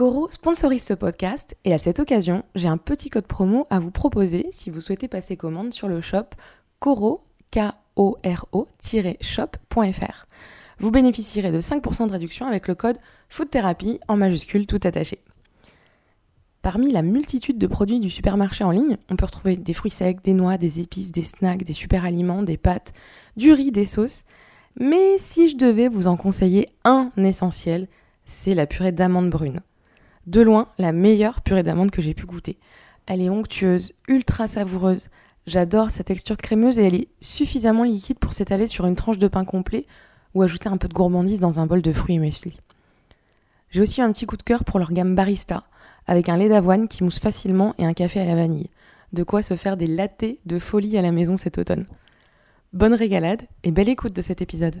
Coro sponsorise ce podcast et à cette occasion, j'ai un petit code promo à vous proposer si vous souhaitez passer commande sur le shop coro, shopfr Vous bénéficierez de 5% de réduction avec le code Food Therapy en majuscule tout attaché. Parmi la multitude de produits du supermarché en ligne, on peut retrouver des fruits secs, des noix, des épices, des snacks, des super aliments, des pâtes, du riz, des sauces. Mais si je devais vous en conseiller un essentiel, c'est la purée d'amandes brunes. De loin, la meilleure purée d'amandes que j'ai pu goûter. Elle est onctueuse, ultra savoureuse. J'adore sa texture crémeuse et elle est suffisamment liquide pour s'étaler sur une tranche de pain complet ou ajouter un peu de gourmandise dans un bol de fruits et muesli. J'ai aussi un petit coup de cœur pour leur gamme barista, avec un lait d'avoine qui mousse facilement et un café à la vanille. De quoi se faire des lattés de folie à la maison cet automne. Bonne régalade et belle écoute de cet épisode.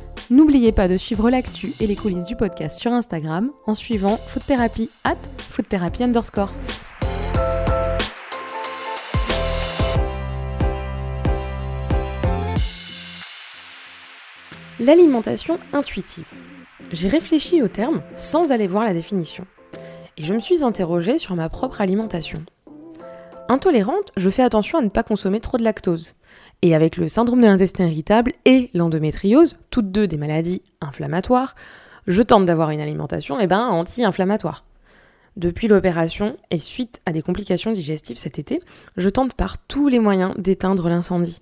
N'oubliez pas de suivre l'actu et les coulisses du podcast sur Instagram en suivant Food Therapy at underscore. L'alimentation intuitive. J'ai réfléchi au terme sans aller voir la définition. Et je me suis interrogée sur ma propre alimentation. Intolérante, je fais attention à ne pas consommer trop de lactose. Et avec le syndrome de l'intestin irritable et l'endométriose, toutes deux des maladies inflammatoires, je tente d'avoir une alimentation eh ben, anti-inflammatoire. Depuis l'opération et suite à des complications digestives cet été, je tente par tous les moyens d'éteindre l'incendie.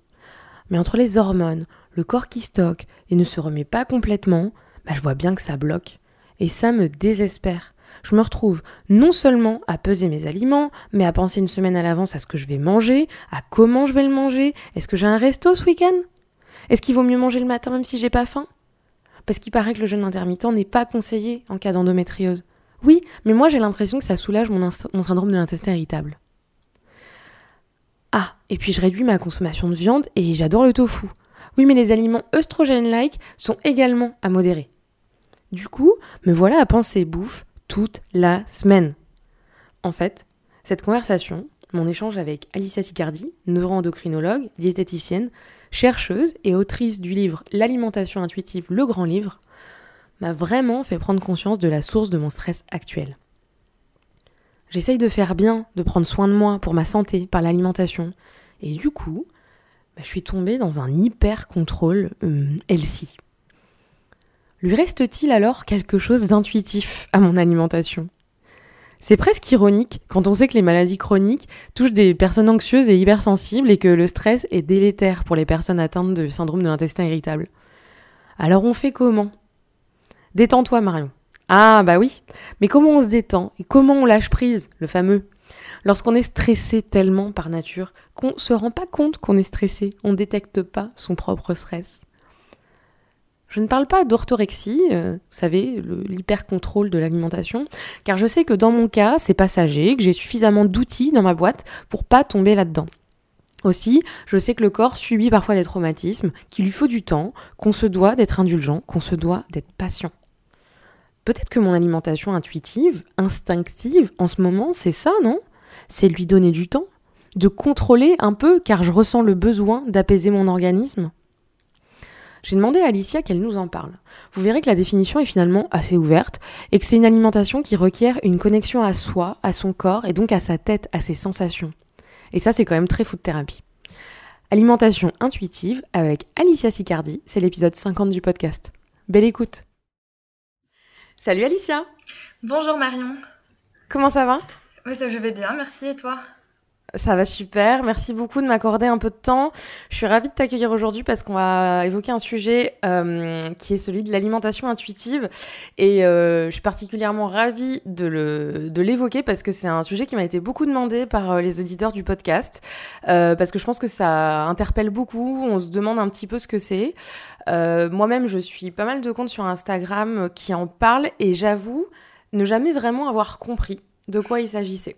Mais entre les hormones, le corps qui stocke et ne se remet pas complètement, bah, je vois bien que ça bloque. Et ça me désespère je me retrouve non seulement à peser mes aliments, mais à penser une semaine à l'avance à ce que je vais manger, à comment je vais le manger. Est-ce que j'ai un resto ce week-end? Est-ce qu'il vaut mieux manger le matin même si j'ai pas faim? Parce qu'il paraît que le jeûne intermittent n'est pas conseillé en cas d'endométriose. Oui, mais moi j'ai l'impression que ça soulage mon, syndrome de l'intestin irritable. Ah, et puis je réduis ma consommation de viande et j'adore le tofu. Oui, mais les aliments œstrogènes-like sont également à modérer. Du coup, me voilà à penser bouffe toute la semaine. En fait, cette conversation, mon échange avec Alicia Sicardi, neuroendocrinologue, diététicienne, chercheuse et autrice du livre L'alimentation intuitive, le grand livre, m'a vraiment fait prendre conscience de la source de mon stress actuel. J'essaye de faire bien, de prendre soin de moi pour ma santé par l'alimentation, et du coup, bah, je suis tombée dans un hyper contrôle euh, LC. Lui reste-t-il alors quelque chose d'intuitif à mon alimentation? C'est presque ironique quand on sait que les maladies chroniques touchent des personnes anxieuses et hypersensibles et que le stress est délétère pour les personnes atteintes de syndrome de l'intestin irritable. Alors on fait comment? Détends-toi Marion. Ah bah oui, mais comment on se détend et comment on lâche prise, le fameux? Lorsqu'on est stressé tellement par nature qu'on se rend pas compte qu'on est stressé, on détecte pas son propre stress. Je ne parle pas d'orthorexie, euh, vous savez, l'hyper-contrôle de l'alimentation, car je sais que dans mon cas, c'est passager, que j'ai suffisamment d'outils dans ma boîte pour pas tomber là-dedans. Aussi, je sais que le corps subit parfois des traumatismes, qu'il lui faut du temps, qu'on se doit d'être indulgent, qu'on se doit d'être patient. Peut-être que mon alimentation intuitive, instinctive, en ce moment, c'est ça, non? C'est lui donner du temps, de contrôler un peu, car je ressens le besoin d'apaiser mon organisme? J'ai demandé à Alicia qu'elle nous en parle. Vous verrez que la définition est finalement assez ouverte et que c'est une alimentation qui requiert une connexion à soi, à son corps et donc à sa tête, à ses sensations. Et ça, c'est quand même très fou de thérapie. Alimentation intuitive avec Alicia Sicardi, c'est l'épisode 50 du podcast. Belle écoute. Salut Alicia. Bonjour Marion. Comment ça va? Oui, ça je vais bien, merci et toi? Ça va super. Merci beaucoup de m'accorder un peu de temps. Je suis ravie de t'accueillir aujourd'hui parce qu'on va évoquer un sujet euh, qui est celui de l'alimentation intuitive. Et euh, je suis particulièrement ravie de l'évoquer parce que c'est un sujet qui m'a été beaucoup demandé par euh, les auditeurs du podcast. parce que je pense que ça interpelle beaucoup. On se demande un petit peu ce que c'est. Moi-même, je suis pas mal de comptes sur Instagram qui en parlent et j'avoue ne jamais vraiment avoir compris de quoi il s'agissait.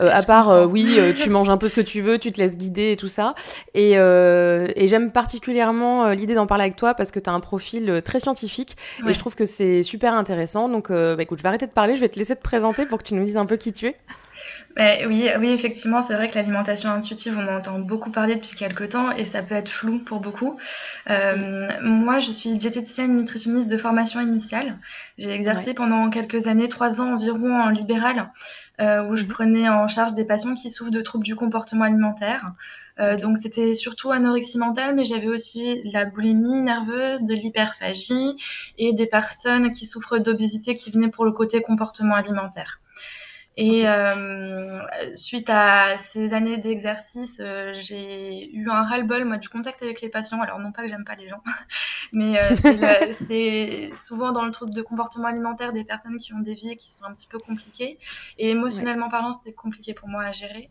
Euh, à part, euh, oui, euh, tu manges un peu ce que tu veux, tu te laisses guider et tout ça. Et, j'aime particulièrement l'idée d'en parler avec toi parce que tu as un profil très scientifique et je trouve que c'est super intéressant. Donc, bah, écoute, je vais arrêter de parler, je vais te laisser te présenter pour que tu nous dises un peu qui tu es. Bah, oui, oui, effectivement, c'est vrai que l'alimentation intuitive, on en entend beaucoup parler depuis quelques temps et ça peut être flou pour beaucoup. Euh, moi, je suis diététicienne nutritionniste de formation initiale. J'ai exercé pendant quelques années, trois ans environ en libéral, euh, où je mhm. prenais en charge des patients qui souffrent de troubles du comportement alimentaire. Euh, donc c'était surtout anorexie mentale, mais j'avais aussi la boulimie nerveuse, de l'hyperphagie et des personnes qui souffrent d'obésité qui venaient pour le côté comportement alimentaire. Et euh, suite à ces années d'exercice, euh, j'ai eu un ras-le-bol moi du contact avec les patients. Alors non pas que j'aime pas les gens, mais euh, c'est souvent dans le trouble de comportement alimentaire des personnes qui ont des vies qui sont un petit peu compliquées. Et émotionnellement parlant, c'était compliqué pour moi à gérer.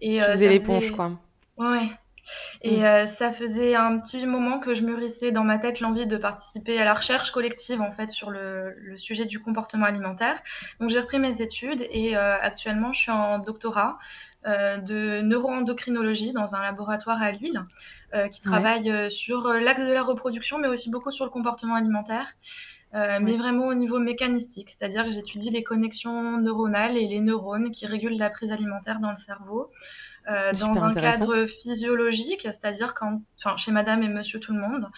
Et, euh, faisais l'éponge, quoi. Ouais, et mm. euh, ça faisait un petit moment que je mûrissais dans ma tête l'envie de participer à la recherche collective en fait sur le, le sujet du comportement alimentaire. Donc j'ai repris mes études et euh, actuellement je suis en doctorat euh, de neuroendocrinologie dans un laboratoire à Lille euh, qui travaille sur l'axe de la reproduction mais aussi beaucoup sur le comportement alimentaire. Euh, mais vraiment au niveau mécanistique, c'est-à-dire que j'étudie les connexions neuronales et les neurones qui régulent la prise alimentaire dans le cerveau. Euh, dans un cadre physiologique, c'est-à-dire quand, enfin, chez Madame et Monsieur tout le monde,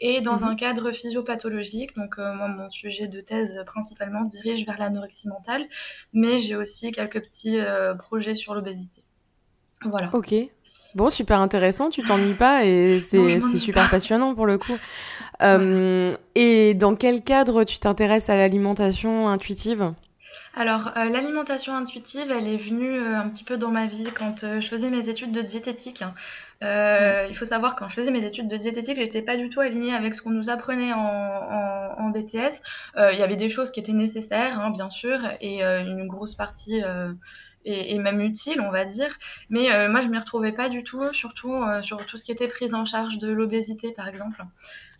et dans mhm. un cadre physiopathologique. Donc euh, moi, mon sujet de thèse principalement dirige vers l'anorexie mentale, mais j'ai aussi quelques petits euh, projets sur l'obésité. Voilà. Ok. Bon, super intéressant, tu t'ennuies pas et c'est super passionnant pour le coup. et dans quel cadre tu t'intéresses à l'alimentation intuitive? Alors, euh, l'alimentation intuitive, elle est venue euh, un petit peu dans ma vie quand euh, je faisais mes études de diététique. Il faut savoir, quand je faisais mes études de diététique, j'étais pas du tout alignée avec ce qu'on nous apprenait en, BTS. Il y avait des choses qui étaient nécessaires, hein, bien sûr, et une grosse partie et, même utile, on va dire. Mais moi, je m'y retrouvais pas du tout, surtout sur tout ce qui était prise en charge de l'obésité, par exemple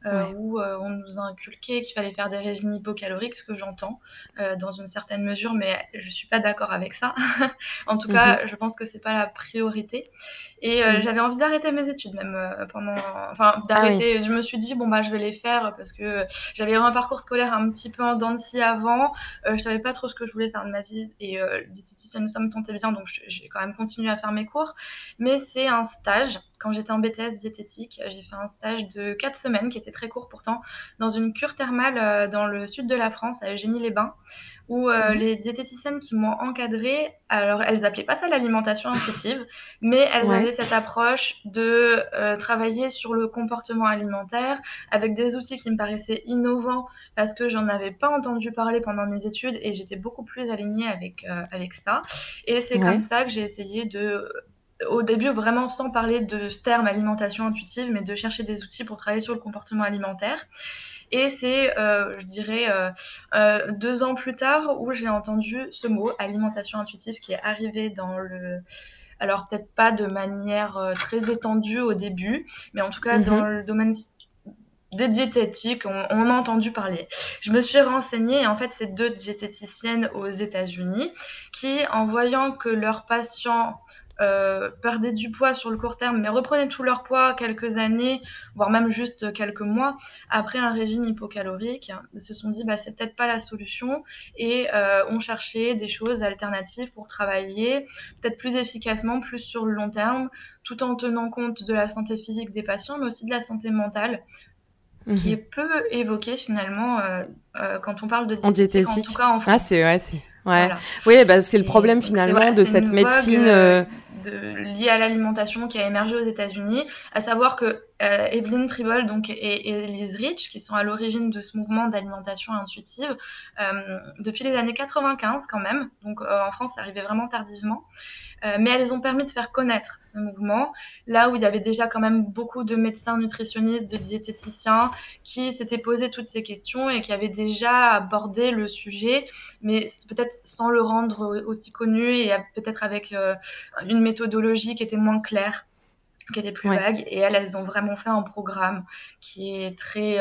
euh, où euh, on nous a inculqué qu'il fallait faire des régimes hypocaloriques, ce que j'entends euh, dans une certaine mesure, mais je suis pas d'accord avec ça. en tout cas, mhm. je pense que c'est pas la priorité. Et euh, j'avais envie d'arrêter mes études même pendant, enfin ah d'arrêter. Je me suis dit bon bah je vais les faire parce que j'avais un parcours scolaire un petit peu en dents de avant. je savais pas trop ce que je voulais faire de ma vie et euh, diététicienne ça me tentait bien donc j'ai quand même continué à faire mes cours. Mais c'est un stage quand j'étais en BTS diététique, j'ai fait un stage de 4 semaines qui était très court pourtant, dans une cure thermale euh, dans le sud de la France, à Eugénie-les-Bains, où euh, mhm. les diététiciennes qui m'ont encadrée, alors elles appelaient pas ça l'alimentation intuitive, mais elles avaient cette approche de euh, travailler sur le comportement alimentaire avec des outils qui me paraissaient innovants parce que j'en avais pas entendu parler pendant mes études et j'étais beaucoup plus alignée avec, avec ça. Et c'est comme ça que j'ai essayé de au début vraiment sans parler de ce terme alimentation intuitive, mais de chercher des outils pour travailler sur le comportement alimentaire. Et c'est, euh, je dirais, euh, euh, deux ans plus tard où j'ai entendu ce mot, alimentation intuitive, qui est arrivé dans le... Alors peut-être pas de manière très étendue au début, mais en tout cas dans mhm. le domaine des diététiques, on, on, a entendu parler. Je me suis renseignée et en fait c'est deux diététiciennes aux États-Unis qui, en voyant que leurs patients euh, perdaient du poids sur le court terme, mais reprenaient tout leur poids quelques années, voire même juste quelques mois après un régime hypocalorique, se sont dit bah c'est peut-être pas la solution et euh, ont cherché des choses alternatives pour travailler peut-être plus efficacement, plus sur le long terme, tout en tenant compte de la santé physique des patients, mais aussi de la santé mentale. qui mhm. est peu évoquée finalement euh, euh, quand on parle de diététique, en, tout cas en ah, France. Ah c'est ouais, ouais. Oui, bah, c'est le problème finalement de cette médecine de, liée à l'alimentation qui a émergé aux États-Unis, à savoir qu'elle Evelyn Tribble donc, et, Elise Rich, qui sont à l'origine de ce mouvement d'alimentation intuitive, depuis les années 95 quand même. Donc en France, ça arrivait vraiment tardivement. Euh, mais elles ont permis de faire connaître ce mouvement, là où il y avait déjà quand même beaucoup de médecins nutritionnistes, de diététiciens qui s'étaient posé toutes ces questions et qui avaient déjà abordé le sujet, mais peut-être sans le rendre aussi connu et peut-être avec euh, une méthodologie qui était moins claire qui était plus vague. Et elles, elles ont vraiment fait un programme qui est très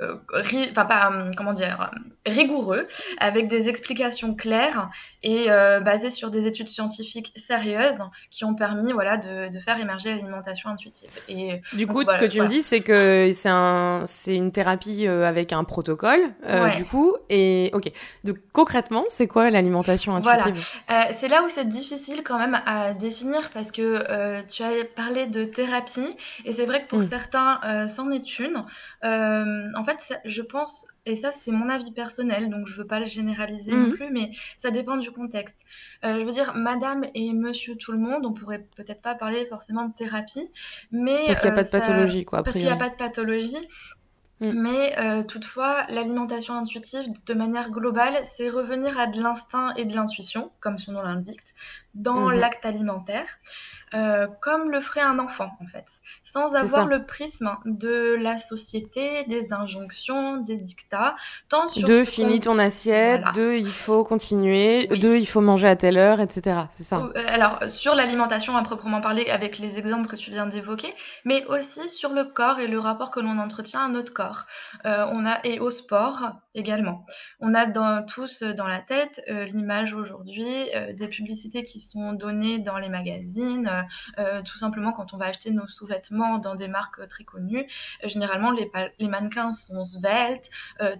euh, euh, enfin pas euh, comment dire rigoureux avec des explications claires et euh, basées sur des études scientifiques sérieuses qui ont permis voilà de, de faire émerger l'alimentation intuitive. Et du coup ce que tu me dis c'est que c'est un une thérapie avec un protocole du coup et ok. Donc concrètement c'est quoi l'alimentation intuitive? Voilà. c'est là où c'est difficile quand même à définir parce que tu as parlé de thérapie et c'est vrai que pour mm. certains c'en est une. En fait, je pense, et ça c'est mon avis personnel, donc je veux pas le généraliser non mhm. plus, mais ça dépend du contexte. Euh, je veux dire, madame et monsieur tout le monde, on pourrait peut-être pas parler forcément de thérapie, mais... Parce qu'il n'y a pas de euh, pathologie, quoi. Parce qu'il n'y a pas de pathologie. Mais euh, toutefois, l'alimentation intuitive, de manière globale, c'est revenir à de l'instinct et de l'intuition, comme son nom l'indique, dans mhm. l'acte alimentaire. Euh, comme le ferait un enfant en fait, sans avoir le prisme de la société, des injonctions, des dictats. Tant sur de finis ton assiette, de il faut continuer, de il faut manger à telle heure, etc. C'est ça. Euh, alors sur l'alimentation à proprement parler, avec les exemples que tu viens d'évoquer, mais aussi sur le corps et le rapport que l'on entretient à notre corps. Euh, on a et au sport également. On a dans, tous dans la tête l'image aujourd'hui des publicités qui sont données dans les magazines euh, euh, tout simplement quand on va acheter nos sous-vêtements dans des marques très connues, euh, généralement les, les, mannequins sont sveltes,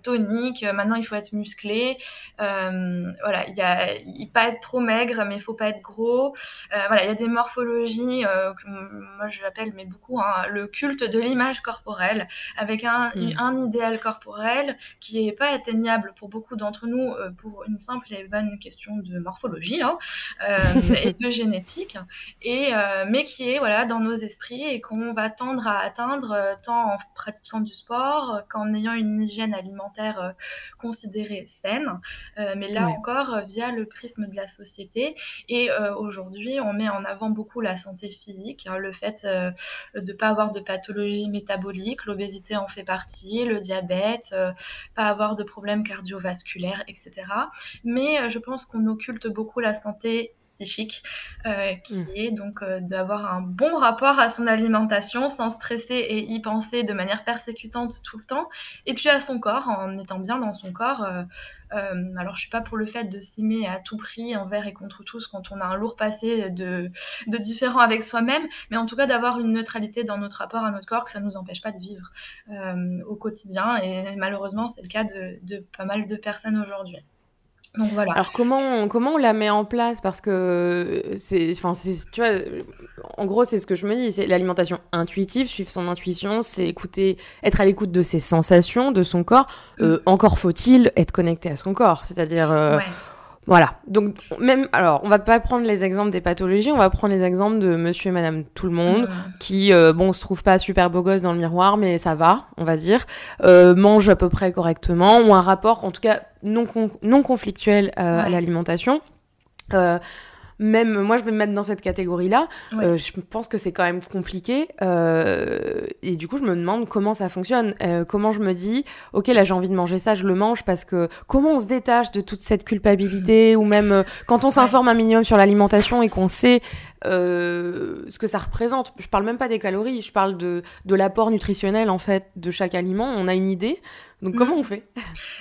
toniques, maintenant il faut être musclé, voilà, il y a pas être trop maigre, mais il faut pas être gros, voilà, il y a des morphologies que moi je l'appelle, mais beaucoup, hein, le culte de l'image corporelle, avec un, mm. un, idéal corporel qui n'est pas atteignable pour beaucoup d'entre nous pour une simple et bonne question de morphologie hein, et de génétique. Et euh, mais qui est voilà dans nos esprits et qu'on va tendre à atteindre euh, tant en pratiquant du sport euh, qu'en ayant une hygiène alimentaire considérée saine, mais là encore via le prisme de la société. Et aujourd'hui, on met en avant beaucoup la santé physique, hein, le fait de ne pas avoir de pathologie métabolique, l'obésité en fait partie, le diabète, pas avoir de problèmes cardiovasculaires, etc. Mais je pense qu'on occulte beaucoup la santé psychique, euh, qui mm. est donc euh, d'avoir un bon rapport à son alimentation sans stresser et y penser de manière persécutante tout le temps, et puis à son corps, en étant bien dans son corps. Euh, alors je suis pas pour le fait de s'aimer à tout prix envers et contre tous quand on a un lourd passé de, de différent avec soi-même, mais en tout cas d'avoir une neutralité dans notre rapport à notre corps que ça nous empêche pas de vivre au quotidien, et malheureusement c'est le cas de, de pas mal de personnes aujourd'hui. Alors comment comment on la met en place? Parce que c'est enfin tu vois en gros c'est ce que je me dis c'est l'alimentation intuitive suivre son intuition c'est écouter être à l'écoute de ses sensations de son corps. Mm. euh, encore faut-il être connecté à son corps c'est-à-dire euh, voilà. Donc, même, alors, on va pas prendre les exemples des pathologies, on va prendre les exemples de monsieur et madame tout le monde, mmh. qui, euh, bon, se trouvent pas super beau gosse dans le miroir, mais ça va, on va dire, euh, mangent à peu près correctement, ont un rapport, en tout cas, non, non conflictuel euh, à l'alimentation. Même moi je vais me mettre dans cette catégorie là euh, je pense que c'est quand même compliqué euh, et du coup je me demande comment ça fonctionne. Euh, comment je me dis ok là j'ai envie de manger ça je le mange parce que comment on se détache de toute cette culpabilité ou même euh, quand on s'informe un minimum sur l'alimentation et qu'on sait euh, ce que ça représente. Je parle même pas des calories je parle de, de l'apport nutritionnel en fait de chaque aliment. On a une idée. Donc comment mm. on fait?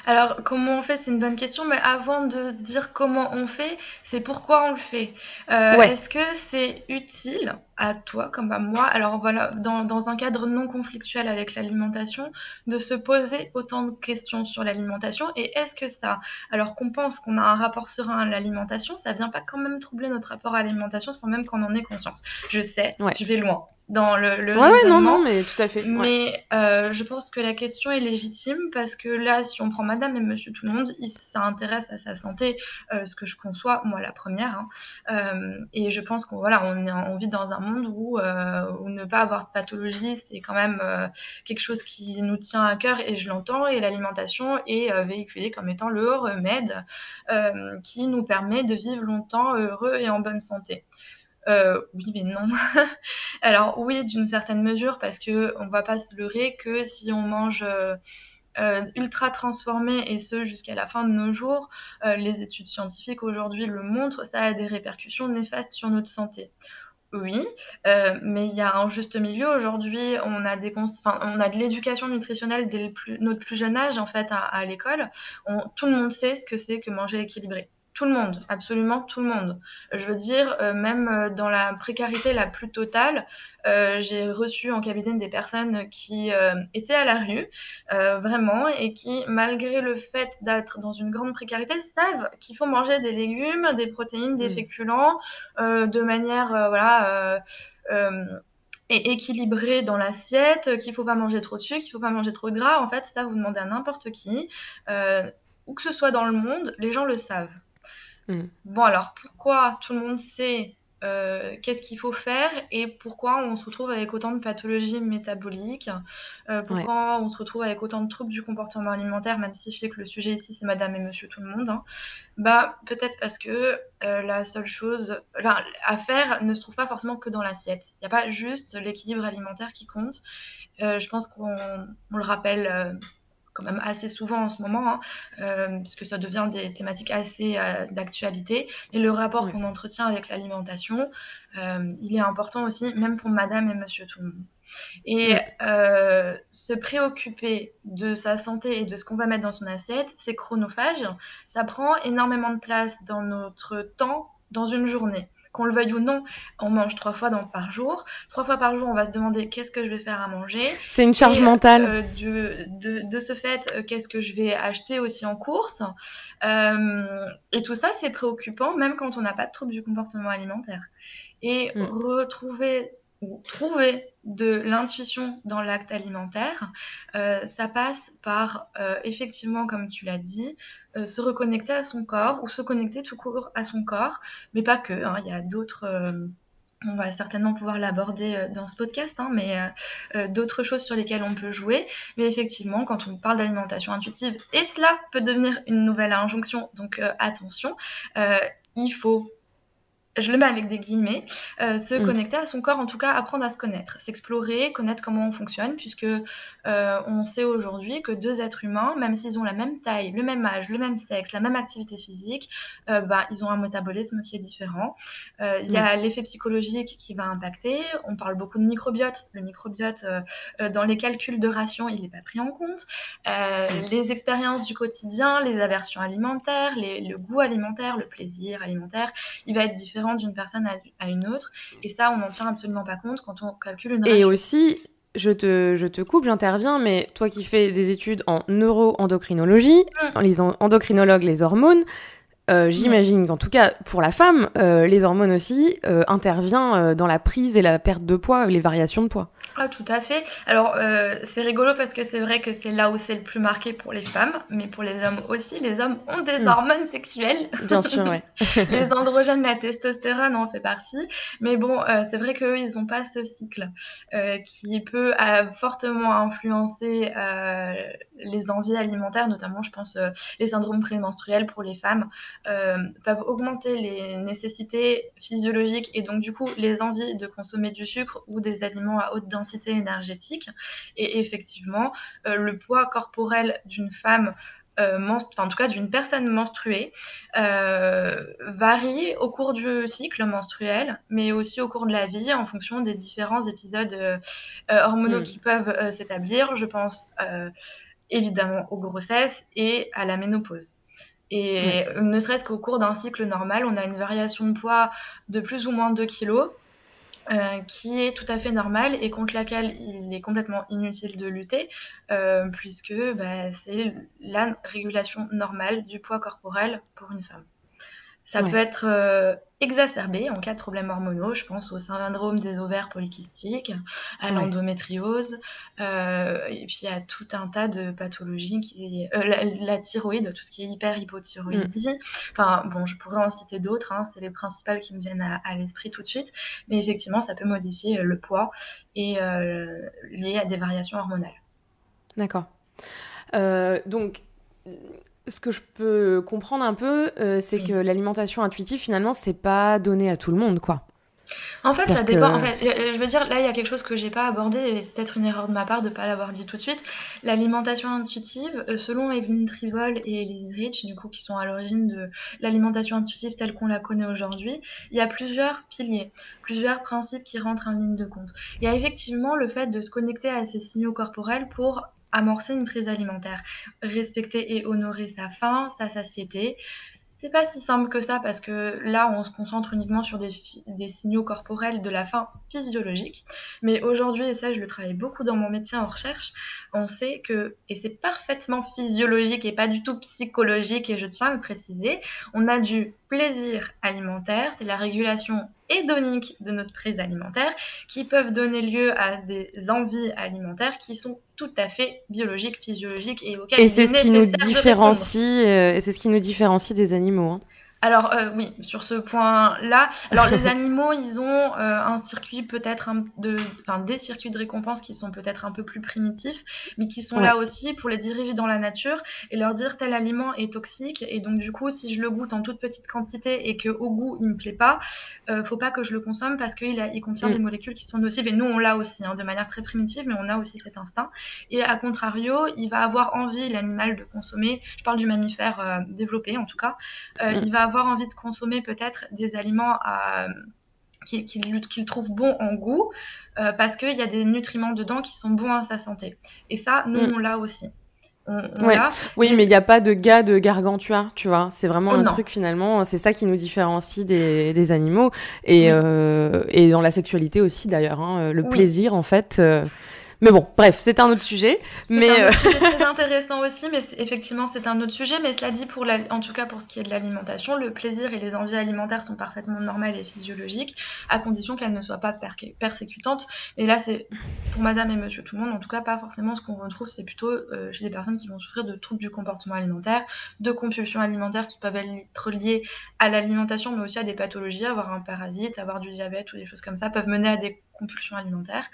Alors comment on fait, c'est une bonne question, mais avant de dire comment on fait, c'est pourquoi on le fait. Euh, est-ce que c'est utile? À toi comme à moi, alors voilà, dans, dans un cadre non conflictuel avec l'alimentation, de se poser autant de questions sur l'alimentation Et est-ce que ça, alors qu'on pense qu'on a un rapport serein à l'alimentation, ça vient pas quand même troubler notre rapport à l'alimentation sans même qu'on en ait conscience. Je sais, je vais loin. Dans le, le ouais, ouais, non, non, mais tout à fait. ouais. Mais euh, je pense que la question est légitime parce que là, si on prend Madame et Monsieur Tout le Monde, il s'intéresse à sa santé, euh, ce que je conçois, moi la première. hein. Euh, et je pense qu'on voilà, on, est, on vit dans un monde où, euh, où ne pas avoir de pathologie, c'est quand même euh, quelque chose qui nous tient à cœur et je l'entends. Et l'alimentation est euh, véhiculée comme étant le remède euh, qui nous permet de vivre longtemps heureux et en bonne santé. Euh, oui, mais non. Alors oui, d'une certaine mesure, parce que on va pas se leurrer que si on mange euh, euh, ultra transformé et ce jusqu'à la fin de nos jours, les études scientifiques aujourd'hui le montrent, ça a des répercussions néfastes sur notre santé. Oui, mais il y a un juste milieu. Aujourd'hui, on a des on a de l'éducation nutritionnelle dès le plus- notre plus jeune âge en fait à, l'école. Tout le monde sait ce que c'est que manger équilibré. Tout le monde, absolument tout le monde. Je veux dire, euh, même euh, dans la précarité la plus totale, euh, j'ai reçu en cabinet des personnes qui euh, étaient à la rue, vraiment, et qui, malgré le fait d'être dans une grande précarité, savent qu'il faut manger des légumes, des protéines, des Mm. féculents, de manière, voilà. et équilibré dans l'assiette, qu'il faut pas manger trop de sucre, qu'il faut pas manger trop de gras. En fait, ça, vous demandez à n'importe qui, euh, où que ce soit dans le monde, les gens le savent. Mm. Bon, alors pourquoi tout le monde sait euh, qu'est-ce qu'il faut faire et pourquoi on se retrouve avec autant de pathologies métaboliques, euh, pourquoi on se retrouve avec autant de troubles du comportement alimentaire, même si je sais que le sujet ici c'est madame et monsieur tout le monde. hein. Bah, peut-être parce que euh, la seule chose enfin, à faire ne se trouve pas forcément que dans l'assiette. Il n'y a pas juste l'équilibre alimentaire qui compte. Je pense qu'on on le rappelle. Quand même assez souvent en ce moment, hein, euh, puisque ça devient des thématiques assez euh, d'actualité. Et le rapport qu'on entretient avec l'alimentation, euh, il est important aussi, même pour madame et monsieur tout le monde. Et euh, se préoccuper de sa santé et de ce qu'on va mettre dans son assiette, c'est chronophage. Ça prend énormément de place dans notre temps, dans une journée. Qu'on le veuille ou non, on mange trois fois dans, par jour. Trois fois par jour, on va se demander qu'est-ce que je vais faire à manger. C'est une charge Et, mentale. euh, de, de, de ce fait, euh, qu'est-ce que je vais acheter aussi en course Euh, Et tout ça, c'est préoccupant, même quand on n'a pas de trouble du comportement alimentaire. Et Mm. retrouver ou trouver de l'intuition dans l'acte alimentaire, euh, ça passe par, euh, effectivement, comme tu l'as dit, euh, se reconnecter à son corps ou se connecter tout court à son corps, mais pas que. hein, Il y a d'autres. on va certainement pouvoir l'aborder dans ce podcast, hein, mais d'autres choses sur lesquelles on peut jouer. Mais effectivement, quand on parle d'alimentation intuitive, et cela peut devenir une nouvelle injonction, donc attention, il faut, je le mets avec des guillemets, euh, se Mm. connecter à son corps, en tout cas apprendre à se connaître, s'explorer, connaître comment on fonctionne, puisque euh, on sait aujourd'hui que deux êtres humains, même s'ils ont la même taille, le même âge, le même sexe, la même activité physique, euh, bah, ils ont un métabolisme qui est différent. Il y a l'effet psychologique qui va impacter. On parle beaucoup de microbiote. Le microbiote, dans les calculs de ration, il n'est pas pris en compte. Mm. Les expériences du quotidien, les aversions alimentaires, les- le goût alimentaire, le plaisir alimentaire, il va être différent d'une personne à, une autre. Et ça, on n'en tient absolument pas compte quand on calcule une Et aussi, je te, je te coupe, j'interviens, mais toi qui fais des études en neuroendocrinologie, Mm. en les en- endocrinologues, les hormones, euh, j'imagine qu'en tout cas, pour la femme, euh, les hormones aussi euh, intervient euh, dans la prise et la perte de poids, les variations de poids. Ah, tout à fait. Alors, euh, c'est rigolo parce que c'est vrai que c'est là où c'est le plus marqué pour les femmes, mais pour les hommes aussi. Les hommes ont des Mm. hormones sexuelles. Bien sûr, ouais. les androgènes, la testostérone en fait partie. Mais bon, euh, c'est vrai qu'eux, ils n'ont pas ce cycle euh, qui peut fortement influencer les envies alimentaires, notamment, je pense, les syndromes prémenstruels pour les femmes peuvent augmenter les nécessités physiologiques et donc, du coup, les envies de consommer du sucre ou des aliments à haute densité énergétique. Et effectivement, euh, le poids corporel d'une femme euh, enfin, en tout cas d'une personne menstruée, euh, varie au cours du cycle menstruel, mais aussi au cours de la vie en fonction des différents épisodes euh, hormonaux Mm. qui peuvent s'établir. Je pense évidemment aux grossesses et à la ménopause. Et ne serait-ce qu'au cours d'un cycle normal, on a une variation de poids de plus ou moins 2 kilos. Euh, qui est tout à fait normale et contre laquelle il est complètement inutile de lutter, euh, puisque bah, c'est la régulation normale du poids corporel pour une femme. Ça peut être euh, exacerbé en cas de problèmes hormonaux. Je pense au syndrome des ovaires polykystiques, à l'endométriose, euh, et puis à tout un tas de pathologies qui, euh, la, thyroïde, tout ce qui est hyper-hypothyroïdie. Mm. Enfin, bon, je pourrais en citer d'autres. Hein, c'est les principales qui me viennent à, l'esprit tout de suite. Mais effectivement, ça peut modifier le poids et lié à des variations hormonales. D'accord. donc, ce que je peux comprendre un peu, euh, c'est que l'alimentation intuitive, finalement, c'est pas donné à tout le monde, quoi. En fait, ça dépend. En fait, je veux dire, là, il y a quelque chose que j'ai pas abordé, et c'est peut-être une erreur de ma part de pas l'avoir dit tout de suite. L'alimentation intuitive, euh, selon Evelyn Trivol et Elise Rich, du coup, qui sont à l'origine de l'alimentation intuitive telle qu'on la connaît aujourd'hui, il y a plusieurs piliers, plusieurs principes qui rentrent en ligne de compte. Il y a effectivement le fait de se connecter à ces signaux corporels pour amorcer une prise alimentaire, respecter et honorer sa faim, sa satiété. C'est pas si simple que ça parce que là, on se concentre uniquement sur des, des signaux corporels de la faim physiologique. Mais aujourd'hui, et ça, je le travaille beaucoup dans mon métier en recherche, on sait que, et c'est parfaitement physiologique et pas du tout psychologique, et je tiens à le préciser, on a du plaisir alimentaire, c'est la régulation hédonique de notre prise alimentaire, qui peuvent donner lieu à des envies alimentaires qui sont tout à fait biologiques, physiologiques et auxquelles et c'est ce qui nous différencie, euh, et c'est ce qui nous différencie des animaux. Hein. Alors euh, oui, sur ce point-là, alors les animaux, ils ont euh, un circuit peut-être de, enfin des circuits de récompense qui sont peut-être un peu plus primitifs, mais qui sont là aussi pour les diriger dans la nature et leur dire tel aliment est toxique et donc du coup si je le goûte en toute petite quantité et que au goût il me plaît pas, euh, faut pas que je le consomme parce qu'il il contient mm. des molécules qui sont nocives et nous on l'a aussi hein, de manière très primitive, mais on a aussi cet instinct et à contrario, il va avoir envie l'animal de consommer. Je parle du mammifère développé en tout cas, mm. il va avoir envie de consommer peut-être des aliments euh, qu'il trouve bons en goût, euh, parce qu'il y a des nutriments dedans qui sont bons à sa santé. Et ça, nous, mm. on l'a aussi. Oui, mais il n'y a pas de gars de gargantua, tu vois. C'est vraiment oh, un truc finalement, c'est ça qui nous différencie des, animaux. Et, euh, et dans la sexualité aussi d'ailleurs. Hein, le plaisir, en fait. Mais bon, bref, c'est un autre sujet. Mais euh, c'est très intéressant aussi, mais effectivement, c'est un autre sujet. Mais cela dit, pour la... en tout cas pour ce qui est de l'alimentation, le plaisir et les envies alimentaires sont parfaitement normales et physiologiques, à condition qu'elles ne soient pas persécutantes. Et là, c'est pour Madame et Monsieur tout le monde, en tout cas, pas forcément ce qu'on retrouve. C'est plutôt euh, chez des personnes qui vont souffrir de troubles du comportement alimentaire, de compulsions alimentaires qui peuvent être liées à l'alimentation, mais aussi à des pathologies, avoir un parasite, avoir du diabète ou des choses comme ça, peuvent mener à des compulsions alimentaires.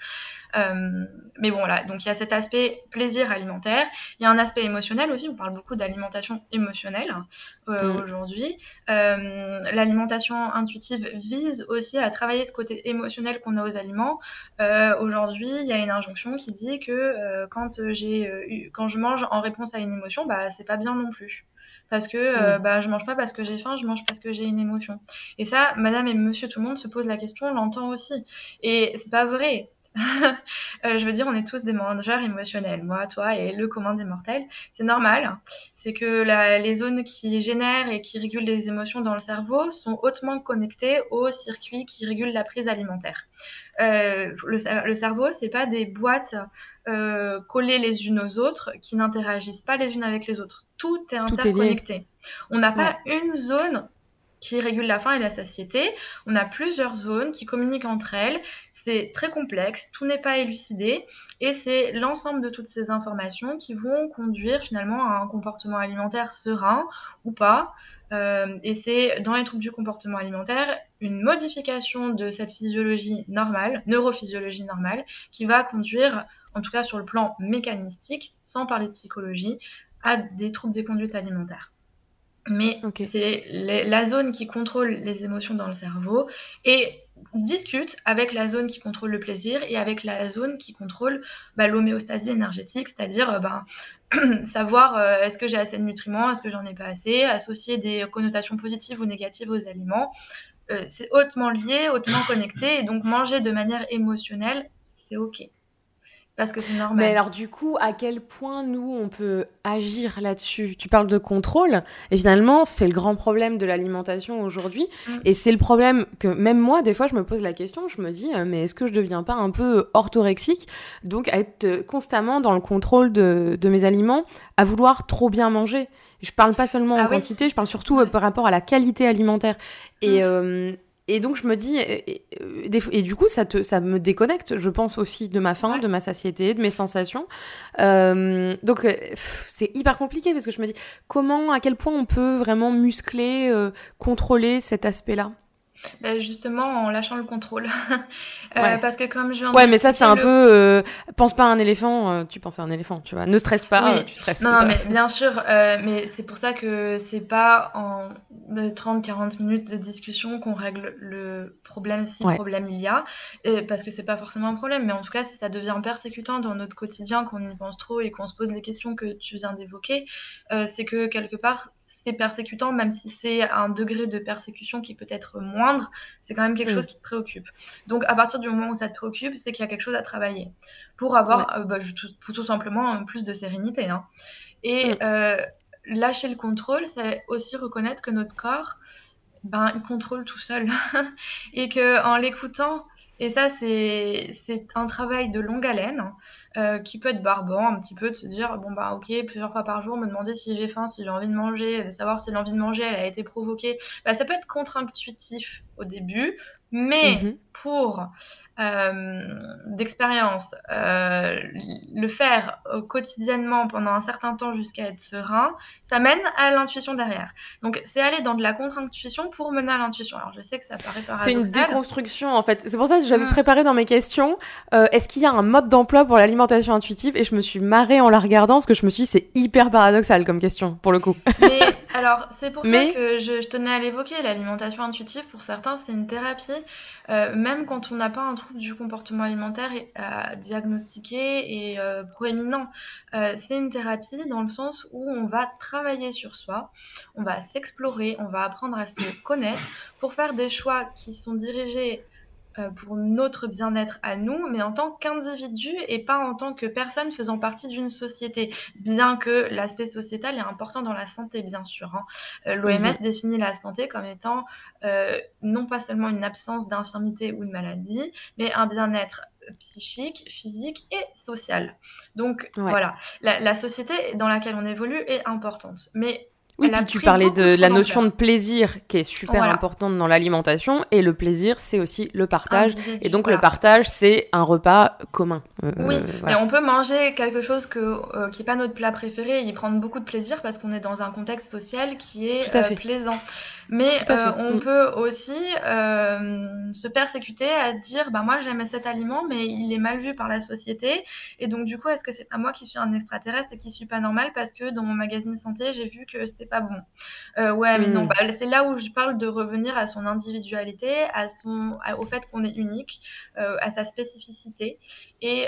Euh, mais bon, voilà, donc il y a cet aspect plaisir alimentaire. Il y a un aspect émotionnel aussi, on parle beaucoup d'alimentation émotionnelle euh, mm. aujourd'hui. Euh, l'alimentation intuitive vise aussi à travailler ce côté émotionnel qu'on a aux aliments. aujourd'hui, il y a une injonction qui dit que quand, j'ai, quand je mange en réponse à une émotion, bah, c'est pas bien non plus parce que mm. bah, je mange pas parce que j'ai faim, je mange parce que j'ai une émotion. Et ça, madame et monsieur tout le monde se pose la question, on l'entend aussi. Et c'est pas vrai. Euh, je veux dire, on est tous des mangeurs émotionnels, moi, toi et le commun des mortels. C'est normal. C'est que les zones qui génèrent et qui régulent les émotions dans le cerveau sont hautement connectées aux circuits qui régulent la prise alimentaire. Euh, le, le, cerveau, c'est pas des boîtes euh, collées les unes aux autres qui n'interagissent pas les unes avec les autres. Tout est interconnecté. on n'a pas une zone qui régule la faim et la satiété. On a plusieurs zones qui communiquent entre elles, c'est très complexe, tout n'est pas élucidé et c'est l'ensemble de toutes ces informations qui vont conduire finalement à un comportement alimentaire serein ou pas. Euh, et c'est dans les troubles du comportement alimentaire une modification de cette physiologie normale, neurophysiologie normale, qui va conduire, en tout cas sur le plan mécanistique, sans parler de psychologie, à des troubles des conduites alimentaires. Mais c'est la zone qui contrôle les émotions dans le cerveau et discute avec la zone qui contrôle le plaisir et avec la zone qui contrôle bah, l'homéostasie énergétique, c'est-à-dire euh, bah, savoir euh, est-ce que j'ai assez de nutriments, est-ce que j'en ai pas assez, associer des connotations positives ou négatives aux aliments. Euh, c'est hautement lié, hautement connecté, et donc manger de manière émotionnelle, c'est ok. Parce que c'est normal. Mais alors du coup, à quel point nous, on peut agir là-dessus? Tu parles de contrôle, et finalement, c'est le grand problème de l'alimentation aujourd'hui. Mm. Et c'est le problème que même moi, des fois, je me pose la question, je me dis, euh, mais est-ce que je deviens pas un peu orthorexique? Donc à être constamment dans le contrôle de, de mes aliments, à vouloir trop bien manger. Je parle pas seulement en ah quantité, je parle surtout euh, par rapport à la qualité alimentaire. Et, mm. euh, et donc je me dis, et, et, du coup ça, te, ça me déconnecte, je pense aussi de ma faim, de ma satiété, de mes sensations. Euh, donc euh, c'est hyper compliqué parce que je me dis, comment, à quel point on peut vraiment muscler, euh, contrôler cet aspect-là? Bah, justement en lâchant le contrôle. Euh, parce que comme je Ouais, mais ça c'est un peu euh, pense pas à un éléphant, euh, tu penses à un éléphant, tu vois. Ne stresse pas, tu stresses. Non, mais bien sûr, mais c'est pour ça que c'est pas en 30-40 minutes de discussion qu'on règle le problème si problème il y a, parce que c'est pas forcément un problème, mais en tout cas si ça devient persécutant dans notre quotidien, qu'on y pense trop et qu'on se pose les questions que tu viens d'évoquer, c'est que quelque part c'est persécutant, même si c'est un degré de persécution qui peut être moindre, c'est quand même quelque mm. chose qui te préoccupe. Donc à partir du moment où ça te préoccupe, c'est qu'il y a quelque chose à travailler pour avoir euh, bah, tout, simplement plus de sérénité. Hein. Et mm. euh, lâcher le contrôle, c'est aussi reconnaître que notre corps, ben, il contrôle tout seul. et que en l'écoutant, et ça, c'est un travail de longue haleine hein, euh, qui peut être barbant un petit peu de se dire bon bah ok plusieurs fois par jour me demander si j'ai faim, si j'ai envie de manger, de savoir si l'envie de manger elle a été provoquée. Bah, ça peut être contre-intuitif au début, mais mm-hmm. pour d'expérience, euh, le faire euh, quotidiennement pendant un certain temps jusqu'à être serein, ça mène à l'intuition derrière. Donc c'est aller dans de la contre-intuition pour mener à l'intuition. Alors je sais que ça paraît paradoxal. C'est une déconstruction en fait. C'est pour ça que j'avais mm. préparé dans mes questions, est-ce qu'il y a un mode d'emploi pour l'alimentation intuitive? Et je me suis marrée en la regardant parce que je me suis dit c'est hyper paradoxal comme question pour le coup. Mais alors c'est pour ça que je, je tenais à l'évoquer. L'alimentation intuitive pour certains c'est une thérapie. même quand on n'a pas un du comportement alimentaire à diagnostiquer et euh, proéminent. Euh, c'est une thérapie dans le sens où on va travailler sur soi, on va s'explorer, on va apprendre à se connaître pour faire des choix qui sont dirigés euh, pour notre bien-être à nous, mais en tant qu'individu et pas en tant que personne faisant partie d'une société. Bien que l'aspect sociétal est important dans la santé, bien sûr. Hein. Euh, L'OMS mhm. définit la santé comme étant euh, non pas seulement une absence d'infirmité ou de maladie, mais un bien-être psychique, physique et social. Donc voilà, la, la, société dans laquelle on évolue est importante. Mais oui, puis tu parlais de la notion de plaisir qui est super importante dans l'alimentation. Et le plaisir c'est aussi le partage. Et donc le partage c'est un repas commun. Euh, oui, et on peut manger quelque chose que, euh, qui n'est pas notre plat préféré et y prendre beaucoup de plaisir parce qu'on est dans un contexte social qui est euh, plaisant. Mais euh, on mm. peut aussi euh, se persécuter à se dire bah moi j'aimais cet aliment mais il est mal vu par la société et donc du coup est-ce que c'est pas moi qui suis un extraterrestre et qui suis pas normal parce que dans mon magazine santé j'ai vu que c'était pas bon? Euh, ouais mais non mm. bah, c'est là où je parle de revenir à son individualité, à son au fait qu'on est unique, à sa spécificité et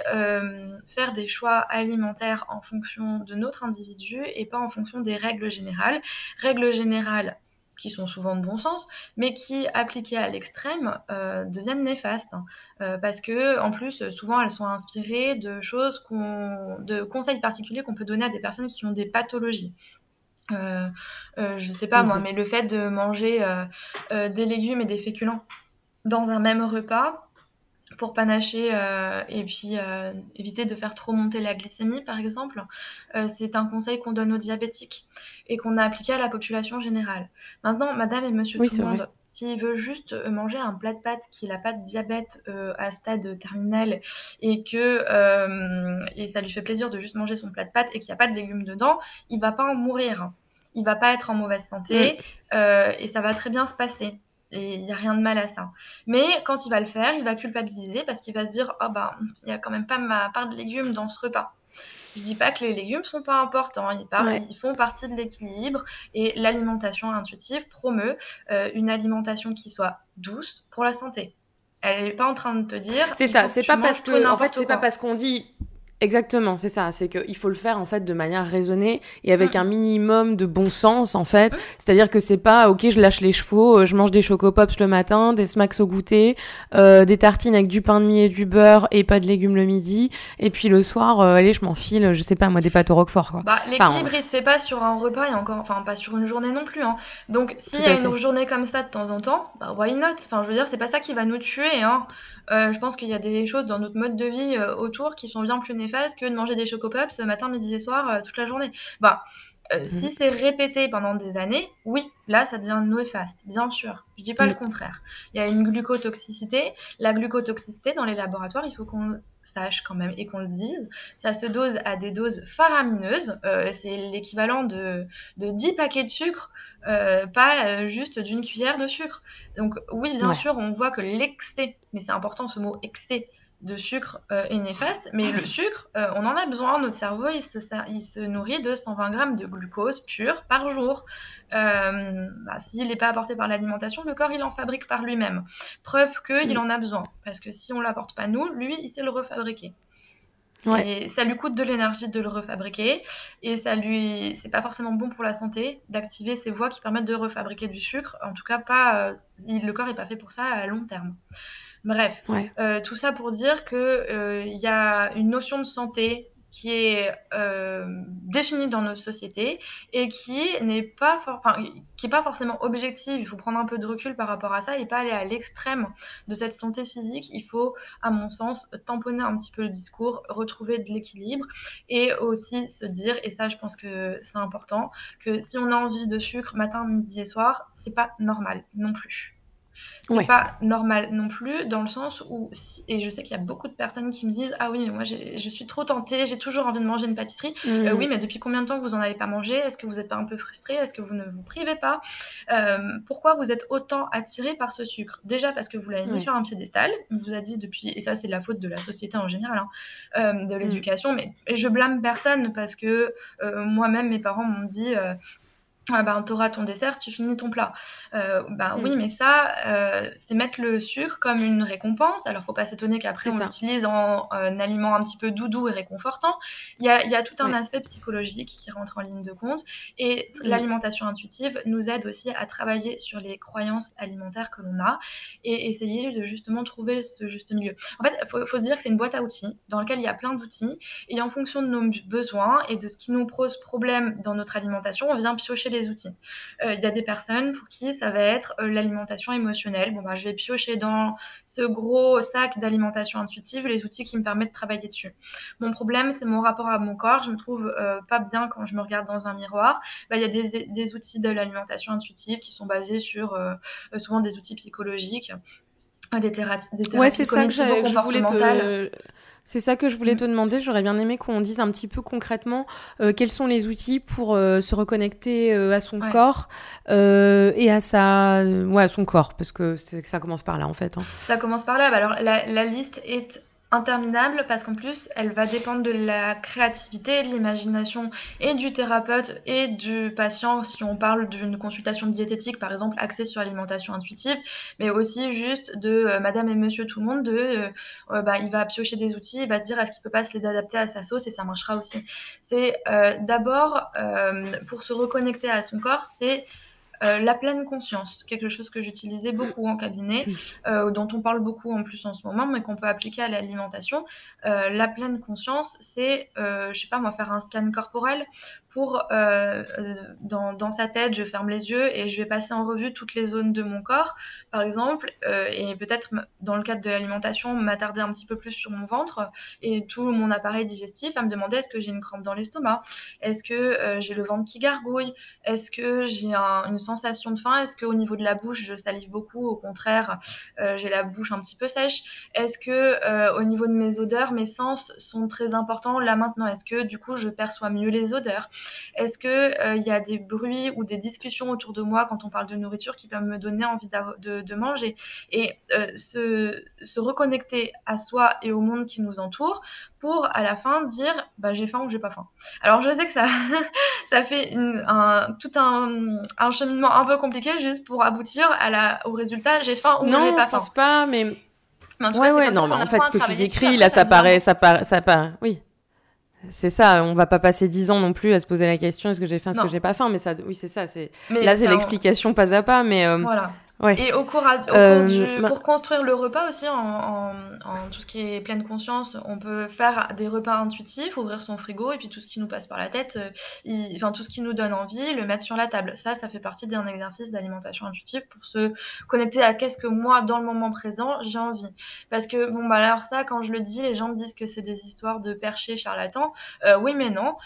faire des choix alimentaires en fonction de notre individu et pas en fonction des règles générales. Règles générales qui sont souvent de bon sens, mais qui, appliquées à l'extrême, euh, deviennent néfastes. Hein. Euh, parce que, en plus, souvent, elles sont inspirées de choses qu'on, de conseils particuliers qu'on peut donner à des personnes qui ont des pathologies. Euh, je sais pas moi, mhm. mais le fait de manger des légumes et des féculents dans un même repas, pour panacher euh, et puis euh, éviter de faire trop monter la glycémie, par exemple, euh, c'est un conseil qu'on donne aux diabétiques et qu'on a appliqué à la population générale. Maintenant, madame et monsieur tout le monde, s'il veut juste manger un plat de pâtes qui n'a pas de diabète à stade terminal et que et ça lui fait plaisir de juste manger son plat de pâtes et qu'il n'y a pas de légumes dedans, il va pas en mourir. Il va pas être en mauvaise santé et ça va très bien se passer. Et il n'y a rien de mal à ça. Mais quand il va le faire, il va culpabiliser parce qu'il va se dire Oh bah, il n'y a quand même pas ma part de légumes dans ce repas. Je dis pas que les légumes sont pas importants, ils, ils font partie de l'équilibre et l'alimentation intuitive promeut euh, une alimentation qui soit douce pour la santé. Elle n'est pas en train de te dire. C'est ça, c'est pas parce que, en fait, c'est pas parce qu'on dit Exactement, c'est ça. C'est qu'il faut le faire en fait de manière raisonnée et avec mm. un minimum de bon sens en fait. Mm. C'est-à-dire que c'est pas ok, je lâche les chevaux, euh, je mange des chocopops le matin, des smacks au goûter, euh, des tartines avec du pain de mie et du beurre et pas de légumes le midi, et puis le soir, euh, allez, je m'enfile, je sais pas moi, des pâtes au roquefort quoi. Bah, l'équilibre il se fait pas sur un repas et encore, enfin pas sur une journée non plus. Hein. Donc s'il y a une journée comme ça de temps en temps, bah why not? Enfin je veux dire, c'est pas ça qui va nous tuer. Hein. Euh, je pense qu'il y a des choses dans notre mode de vie euh, autour qui sont bien plus néfastes que de manger des chocopops matin, midi et soir euh, toute la journée. Bah, mhm. Si c'est répété pendant des années, oui, là, ça devient néfaste, bien sûr. Je dis pas le contraire. Il y a une glucotoxicité. La glucotoxicité, dans les laboratoires, il faut qu'on sache quand même et qu'on le dise, ça se dose à des doses faramineuses. c'est l'équivalent de, de 10 paquets de sucre euh, pas euh, juste d'une cuillère de sucre. Donc oui, bien sûr, on voit que l'excès, mais c'est important ce mot excès de sucre euh, est néfaste, mais le sucre, on en a besoin. Notre cerveau, il se, il se, nourrit de 120 grammes de glucose pur par jour. Bah, S'il n'est pas apporté par l'alimentation, le corps, il en fabrique par lui-même. Preuve qu'il mm. en a besoin, parce que si on l'apporte pas nous, lui, il sait le refabriquer. Et ça lui coûte de l'énergie de le refabriquer et ça lui, c'est pas forcément bon pour la santé d'activer ces voies qui permettent de refabriquer du sucre. En tout cas, pas, euh, le corps est pas fait pour ça à long terme. Bref, euh, tout ça pour dire que euh, y a une notion de santé qui est euh, définie dans nos sociétés et qui n'est pas, qui est pas forcément objective. Il faut prendre un peu de recul par rapport à ça et pas aller à l'extrême de cette santé physique. Il faut, à mon sens, tamponner un petit peu le discours, retrouver de l'équilibre et aussi se dire, et ça je pense que c'est important, que si on a envie de sucre matin, midi et soir, c'est pas normal non plus. C'est pas normal non plus, dans le sens où, et je sais qu'il y a beaucoup de personnes qui me disent Ah oui, mais moi je suis trop tentée, j'ai toujours envie de manger une pâtisserie. Euh, mmh. oui, mais depuis combien de temps vous en avez pas mangé? Est-ce que vous n'êtes pas un peu frustré Est-ce que vous ne vous privez pas? Euh, Pourquoi vous êtes autant attiré par ce sucre? Déjà parce que vous l'avez mis sur un piédestal, on vous a dit depuis, et ça c'est la faute de la société en général, hein, euh, de mmh. l'éducation, mais je blâme personne parce que moi-même mes parents m'ont dit ah ben, t'auras ton dessert, tu finis ton plat. Euh, ben oui, mais ça, euh, c'est mettre le sucre comme une récompense. Alors, faut pas s'étonner qu'après on l'utilise en un aliment un petit peu doudou et réconfortant. Il y a, y a tout un aspect psychologique qui rentre en ligne de compte. Et mm. l'alimentation intuitive nous aide aussi à travailler sur les croyances alimentaires que l'on a et essayer de justement trouver ce juste milieu. En fait, faut, faut se dire que c'est une boîte à outils dans laquelle il y a plein d'outils et en fonction de nos besoins et de ce qui nous pose problème dans notre alimentation, on vient piocher les outils. Euh, il y a des personnes pour qui ça va être euh, l'alimentation émotionnelle. Bah, je vais piocher dans ce gros sac d'alimentation intuitive les outils qui me permettent de travailler dessus. Mon problème, c'est mon rapport à mon corps. Je me trouve euh, pas bien quand je me regarde dans un miroir. Bah, il y a des, outils de l'alimentation intuitive qui sont basés sur souvent des outils psychologiques des, des ouais, c'est ça que je voulais te c'est ça que je voulais mm. te demander. J'aurais bien aimé qu'on dise un petit peu concrètement euh, quels sont les outils pour euh, se reconnecter euh, à son corps et à sa, ouais, à son corps, parce que ça commence par là en fait. Hein. Ça commence par là. Bah, alors la, la liste est interminable parce qu'en plus elle va dépendre de la créativité, de l'imagination et du thérapeute et du patient si on parle d'une consultation diététique par exemple axée sur l'alimentation intuitive mais aussi juste de euh, madame et monsieur tout le monde de euh, euh, bah, il va piocher des outils il va se dire est-ce qu'il peut pas se les adapter à sa sauce et ça marchera aussi. C'est d'abord pour se reconnecter à son corps c'est euh, la pleine conscience, quelque chose que j'utilisais beaucoup en cabinet, euh, dont on parle beaucoup en plus en ce moment, mais qu'on peut appliquer à l'alimentation. Euh, la pleine conscience, c'est, je sais pas moi, faire un scan corporel pour, euh, dans, sa tête, je ferme les yeux et je vais passer en revue toutes les zones de mon corps, par exemple, euh, et peut-être dans le cadre de l'alimentation, m'attarder un petit peu plus sur mon ventre et tout mon appareil digestif, à me demander est-ce que j'ai une crampe dans l'estomac, est-ce que euh, j'ai le ventre qui gargouille, est-ce que j'ai une sensation de faim, est-ce qu'au niveau de la bouche, je salive beaucoup, au contraire, j'ai la bouche un petit peu sèche, est-ce que au niveau de mes odeurs, mes sens sont très importants? Là maintenant, est-ce que du coup je perçois mieux les odeurs? Est-ce qu'il euh, y a des bruits ou des discussions autour de moi quand on parle de nourriture qui peuvent me donner envie de, manger? Et euh, se, reconnecter à soi et au monde qui nous entoure pour à la fin dire bah, j'ai faim ou j'ai pas faim. Alors je sais que ça, ça fait tout un, cheminement un peu compliqué juste pour aboutir à la, au résultat j'ai faim ou j'ai pas faim. Non, je pense pas, mais... ouais, ouais, non, mais en fait, ce que tu décris, là, ça paraît, ça paraît, ça paraît, oui. C'est ça, on va pas passer dix ans non plus à se poser la question est-ce que j'ai faim, est-ce que j'ai pas faim, mais ça, oui, c'est ça. C'est là, c'est l'explication pas à pas, mais euh, voilà. Et au cours, euh, pour construire le repas aussi, en, tout ce qui est pleine conscience, on peut faire des repas intuitifs, ouvrir son frigo et puis tout ce qui nous passe par la tête, euh, enfin tout ce qui nous donne envie, le mettre sur la table. Ça, ça fait partie d'un exercice d'alimentation intuitive pour se connecter à qu'est-ce que moi, dans le moment présent, j'ai envie. Parce que bon bah alors ça, quand je le dis, les gens me disent que c'est des histoires de perchés charlatans. Euh, oui, mais non.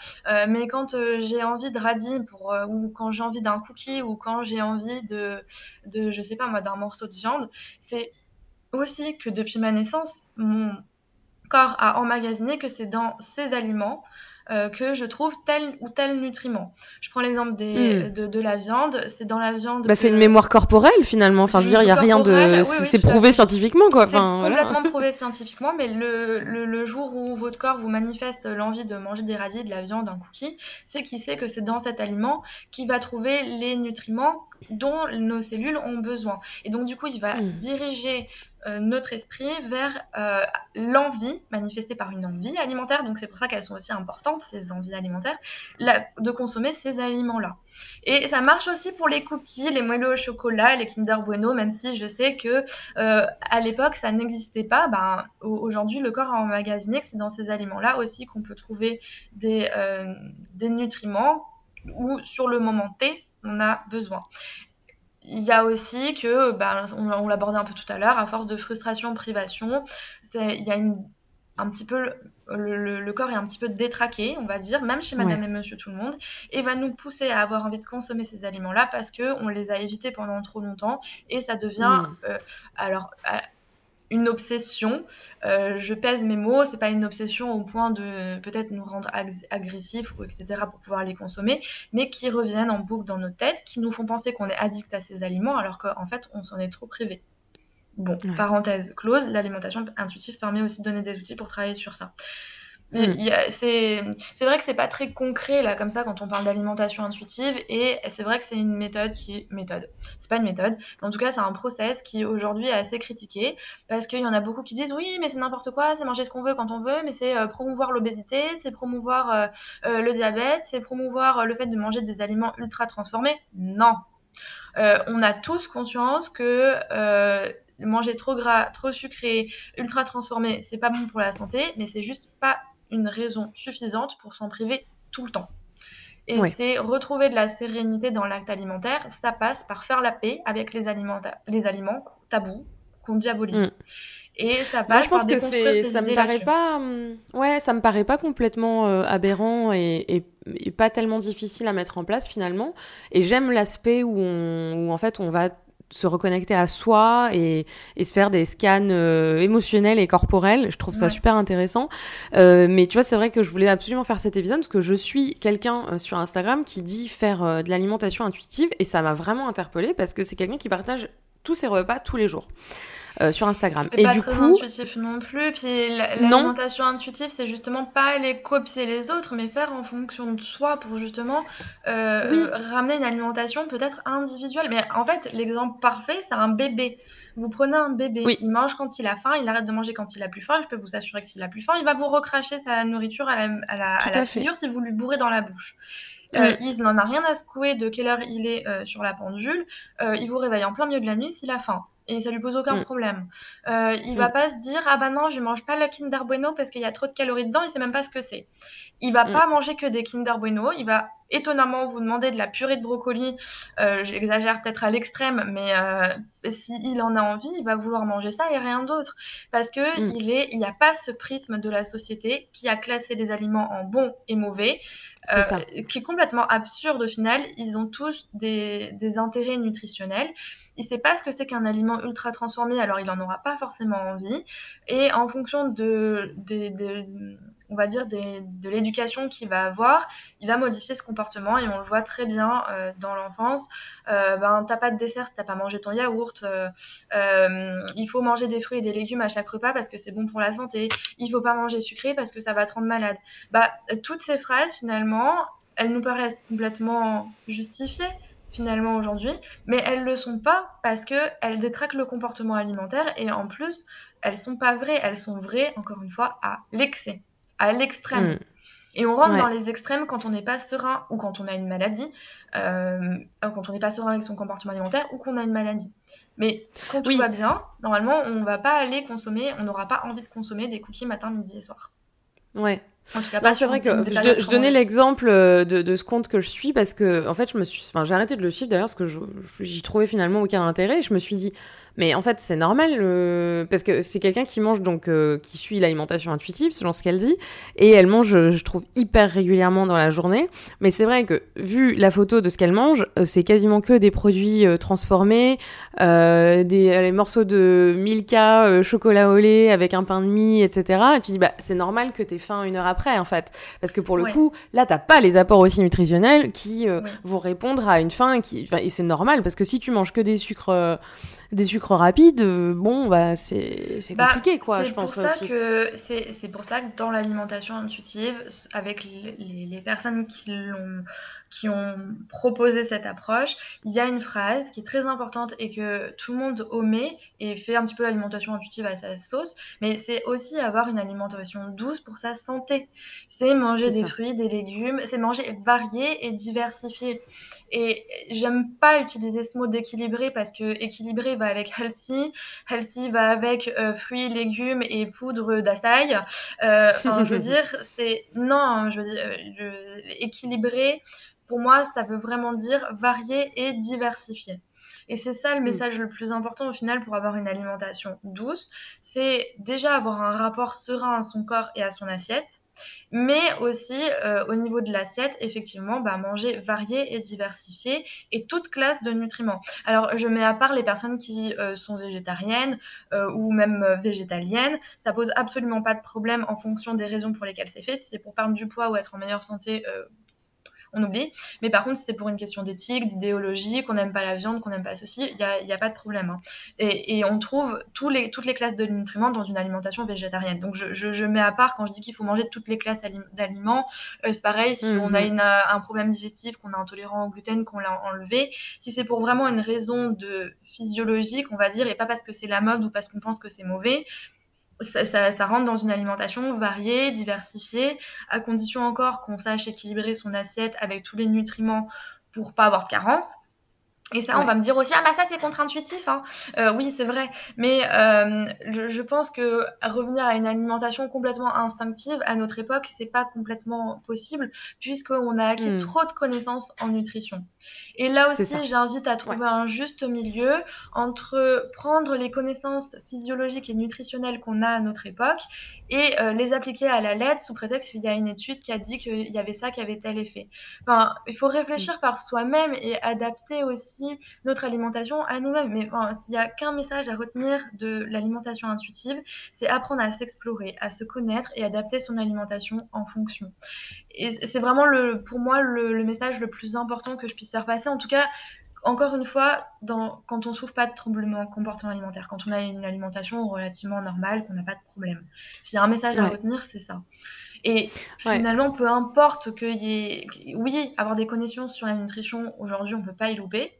mais quand j'ai envie de radis pour ou quand j'ai envie d'un cookie ou quand j'ai envie de de je sais pas moi, d'un morceau de viande, c'est aussi que depuis ma naissance, mon corps a emmagasiné que c'est dans ces aliments euh, que je trouve tel ou tel nutriment. Je prends l'exemple des, hmm. de, la viande, c'est dans la viande. Bah, C'est une mémoire corporelle finalement. Enfin, je veux dire, il n'y a rien de. c'est prouvé scientifiquement quoi. Enfin, complètement prouvé scientifiquement, mais le, le, jour où votre corps vous manifeste l'envie de manger des radis, de la viande, un cookie, c'est qu'il sait que c'est dans cet aliment qu'il va trouver les nutriments dont nos cellules ont besoin. Et donc, du coup, il va hmm. diriger notre esprit vers euh, l'envie, manifestée par une envie alimentaire, donc c'est pour ça qu'elles sont aussi importantes, ces envies alimentaires, de consommer ces aliments-là. Et ça marche aussi pour les cookies, les moelleux au chocolat, les Kinder Bueno, même si je sais que euh, à l'époque ça n'existait pas. Ben, aujourd'hui, le corps a emmagasiné que c'est dans ces aliments-là aussi qu'on peut trouver des, des nutriments ou sur le moment T, on a besoin. Il y a aussi que, ben, on, l'abordait un peu tout à l'heure, à force de frustration, privation, il y a un petit peu le, corps est un petit peu détraqué, on va dire, même chez Madame et Monsieur tout le monde, et va nous pousser à avoir envie de consommer ces aliments-là parce que on les a évités pendant trop longtemps et ça devient, mm. euh, alors, une obsession. Euh, je pèse mes mots, c'est pas une obsession au point de peut-être nous rendre agressifs ou etc. pour pouvoir les consommer, mais qui reviennent en boucle dans nos têtes, qui nous font penser qu'on est addict à ces aliments alors qu'en fait on s'en est trop privé. Bon, parenthèse close, l'alimentation intuitive permet aussi de donner des outils pour travailler sur ça. Mm. C'est vrai que c'est pas très concret là comme ça quand on parle d'alimentation intuitive et c'est vrai que c'est une méthode qui méthode. C'est pas une méthode, mais en tout cas c'est un process qui aujourd'hui est assez critiqué parce qu'il y en a beaucoup qui disent oui mais c'est n'importe quoi, c'est manger ce qu'on veut quand on veut, mais c'est euh, promouvoir l'obésité, c'est promouvoir euh, euh, le diabète, c'est promouvoir le fait de manger des aliments ultra transformés. Non, on a tous conscience que manger trop gras, trop sucré, ultra transformé, c'est pas bon pour la santé, mais c'est juste pas une raison suffisante pour s'en priver tout le temps. Et c'est retrouver de la sérénité dans l'acte alimentaire, ça passe par faire la paix avec les aliments, les aliments tabous qu'on diabolise. Mm. Et ça passe Moi, je pense que c'est, ça me paraît pas, hum, ouais, ça me paraît pas complètement euh, aberrant et, et, pas tellement difficile à mettre en place finalement. Et j'aime l'aspect où, on, où en fait on va se reconnecter à soi et, et se faire des scans euh, émotionnels et corporels. Je trouve ça super intéressant. Euh, mais tu vois, c'est vrai que je voulais absolument faire cet épisode parce que je suis quelqu'un euh, sur Instagram qui dit faire de l'alimentation intuitive et ça m'a vraiment interpellée parce que c'est quelqu'un qui partage tous ses repas tous les jours. Euh, sur Instagram. Et pas du très coup, intuitif non plus. Puis l'alimentation intuitive, c'est justement pas aller copier les autres, mais faire en fonction de soi pour justement euh, ramener une alimentation peut-être individuelle. Mais en fait, l'exemple parfait, c'est un bébé. Vous prenez un bébé, il mange quand il a faim, il arrête de manger quand il a plus faim. Je peux vous assurer que s'il a plus faim, il va vous recracher sa nourriture à la, à la, figure si vous lui bourrez dans la bouche. Euh, il n'en a rien à secouer de quelle heure il est sur la pendule. il vous réveille en plein milieu de la nuit s'il a faim et ça lui pose aucun mm. problème. Euh, il va mm. pas se dire ah bah non je mange pas le Kinder Bueno parce qu'il y a trop de calories dedans, il sait même pas ce que c'est. Il va mm. pas manger que des Kinder Bueno, il va étonnamment vous demander de la purée de brocoli. Euh, j'exagère peut-être à l'extrême, mais euh, s'il en a envie, il va vouloir manger ça et rien d'autre parce que il est, il n'y a pas ce prisme de la société qui a classé les aliments en bons et mauvais. qui est complètement absurde au final. Ils ont tous des, des intérêts nutritionnels il sait pas ce que c'est qu'un aliment ultra transformé, alors il en aura pas forcément envie. Et en fonction de, on va dire de l'éducation qu'il va avoir, il va modifier ce comportement et on le voit très bien euh, dans l'enfance. Euh, ben t'as pas de dessert t'as pas mangé ton yaourt. Euh, il faut manger des fruits et des légumes à chaque repas parce que c'est bon pour la santé. Il faut pas manger sucré parce que ça va te rendre malade. Bah toutes ces phrases finalement, elles nous paraissent complètement justifiées finalement aujourd'hui, mais elles le sont pas parce que elles détraquent le comportement alimentaire et en plus elles sont pas vraies, elles sont vraies encore une fois à l'excès, à l'extrême. Mm. Et on rentre dans les extrêmes quand on n'est pas serein ou quand on a une maladie, euh, quand on n'est pas serein avec son comportement alimentaire ou qu'on a une maladie. Mais quand tout va bien, normalement, on ne va pas aller consommer, on n'aura pas envie de consommer des cookies matin, midi et soir. Ouais. Bah, c'est vrai que je, donnais l'exemple euh, de, de, ce compte que je suis parce que en fait je me suis enfin j'ai arrêté de le suivre d'ailleurs parce que j'y trouvais finalement aucun intérêt et je me suis dit mais en fait, c'est normal euh, parce que c'est quelqu'un qui mange donc euh, qui suit l'alimentation intuitive selon ce qu'elle dit et elle mange, je trouve hyper régulièrement dans la journée. Mais c'est vrai que vu la photo de ce qu'elle mange, euh, c'est quasiment que des produits transformés, des les morceaux de Milka, chocolat au lait avec un pain de mie, etc. Et tu dis bah c'est normal que t'aies faim une heure après en fait parce que pour le coup là t'as pas les apports aussi nutritionnels qui vont répondre à une faim qui et c'est normal parce que si tu manges que des sucres des sucres rapides, euh, bon, bah, c'est bah, compliqué, quoi, je pense. C'est pour ça que dans l'alimentation intuitive, avec les, les, personnes qui l'ont qui ont proposé cette approche, il y a une phrase qui est très importante et que tout le monde omet et fait un petit peu l'alimentation intuitive à sa sauce, mais c'est aussi avoir une alimentation douce pour sa santé. C'est manger des fruits, des légumes, c'est manger varié et diversifié. Et j'aime pas utiliser ce mot d'équilibré parce que équilibré va avec healthy, healthy va avec euh, fruits, légumes et poudre d'açaï. Euh, enfin, je veux dire, c'est non, je veux dire, euh, équilibré pour moi, ça veut vraiment dire varier et diversifier. Et c'est ça le mm. message le plus important au final pour avoir une alimentation douce, c'est déjà avoir un rapport serein à son corps et à son assiette, mais aussi euh, au niveau de l'assiette, effectivement, bah, manger varié et diversifié et toute classe de nutriments. Alors je mets à part les personnes qui euh, sont végétariennes euh, ou même végétaliennes, ça pose absolument pas de problème en fonction des raisons pour lesquelles c'est fait. Si c'est pour perdre du poids ou être en meilleure santé, on oublie. Mais par contre, si c'est pour une question d'éthique, d'idéologie, qu'on n'aime pas la viande, qu'on n'aime pas ceci, il n'y a, y a, pas de problème. Hein. Et, on trouve tous les, toutes les classes de nutriments dans une alimentation végétarienne. Donc je, mets à part quand je dis qu'il faut manger toutes les classes d'aliments. Euh, c'est pareil, si on a mhm. un problème digestif, qu'on est intolérant au gluten, qu'on l'a enlevé. Si c'est pour vraiment une raison de physiologique, on va dire, et pas parce que c'est la mode ou parce qu'on pense que c'est mauvais, ça, rentre dans une alimentation variée, diversifiée, à condition encore qu'on sache équilibrer son assiette avec tous les nutriments pour pas avoir de carence. Et ça, on va me dire aussi, ah bah ça c'est contre-intuitif. Hein. Euh, oui, c'est vrai. Mais euh, je, pense que revenir à une alimentation complètement instinctive à notre époque, c'est pas complètement possible puisqu'on a acquis hmm. trop de connaissances en nutrition. Et là aussi, j'invite à trouver un juste milieu entre prendre les connaissances physiologiques et nutritionnelles qu'on a à notre époque et euh, les appliquer à la lettre sous prétexte qu'il y a une étude qui a dit qu'il y avait ça qui avait tel effet. Enfin, il faut réfléchir hmm. par soi-même et adapter aussi notre alimentation à nous-mêmes. Mais s'il n'y a qu'un message à retenir de l'alimentation intuitive, c'est apprendre à s'explorer, à se connaître et adapter son alimentation en fonction. Et c'est vraiment le, pour moi le, message le plus important que je puisse faire passer. En tout cas, encore une fois, dans, quand on souffre pas de troublement comportement alimentaire, quand on a une alimentation relativement normale, qu'on n'a pas de problème. S'il y a un message à retenir, c'est ça. Et finalement, peu importe qu'il y ait... Oui, avoir des connaissances sur la nutrition, aujourd'hui, on ne peut pas y louper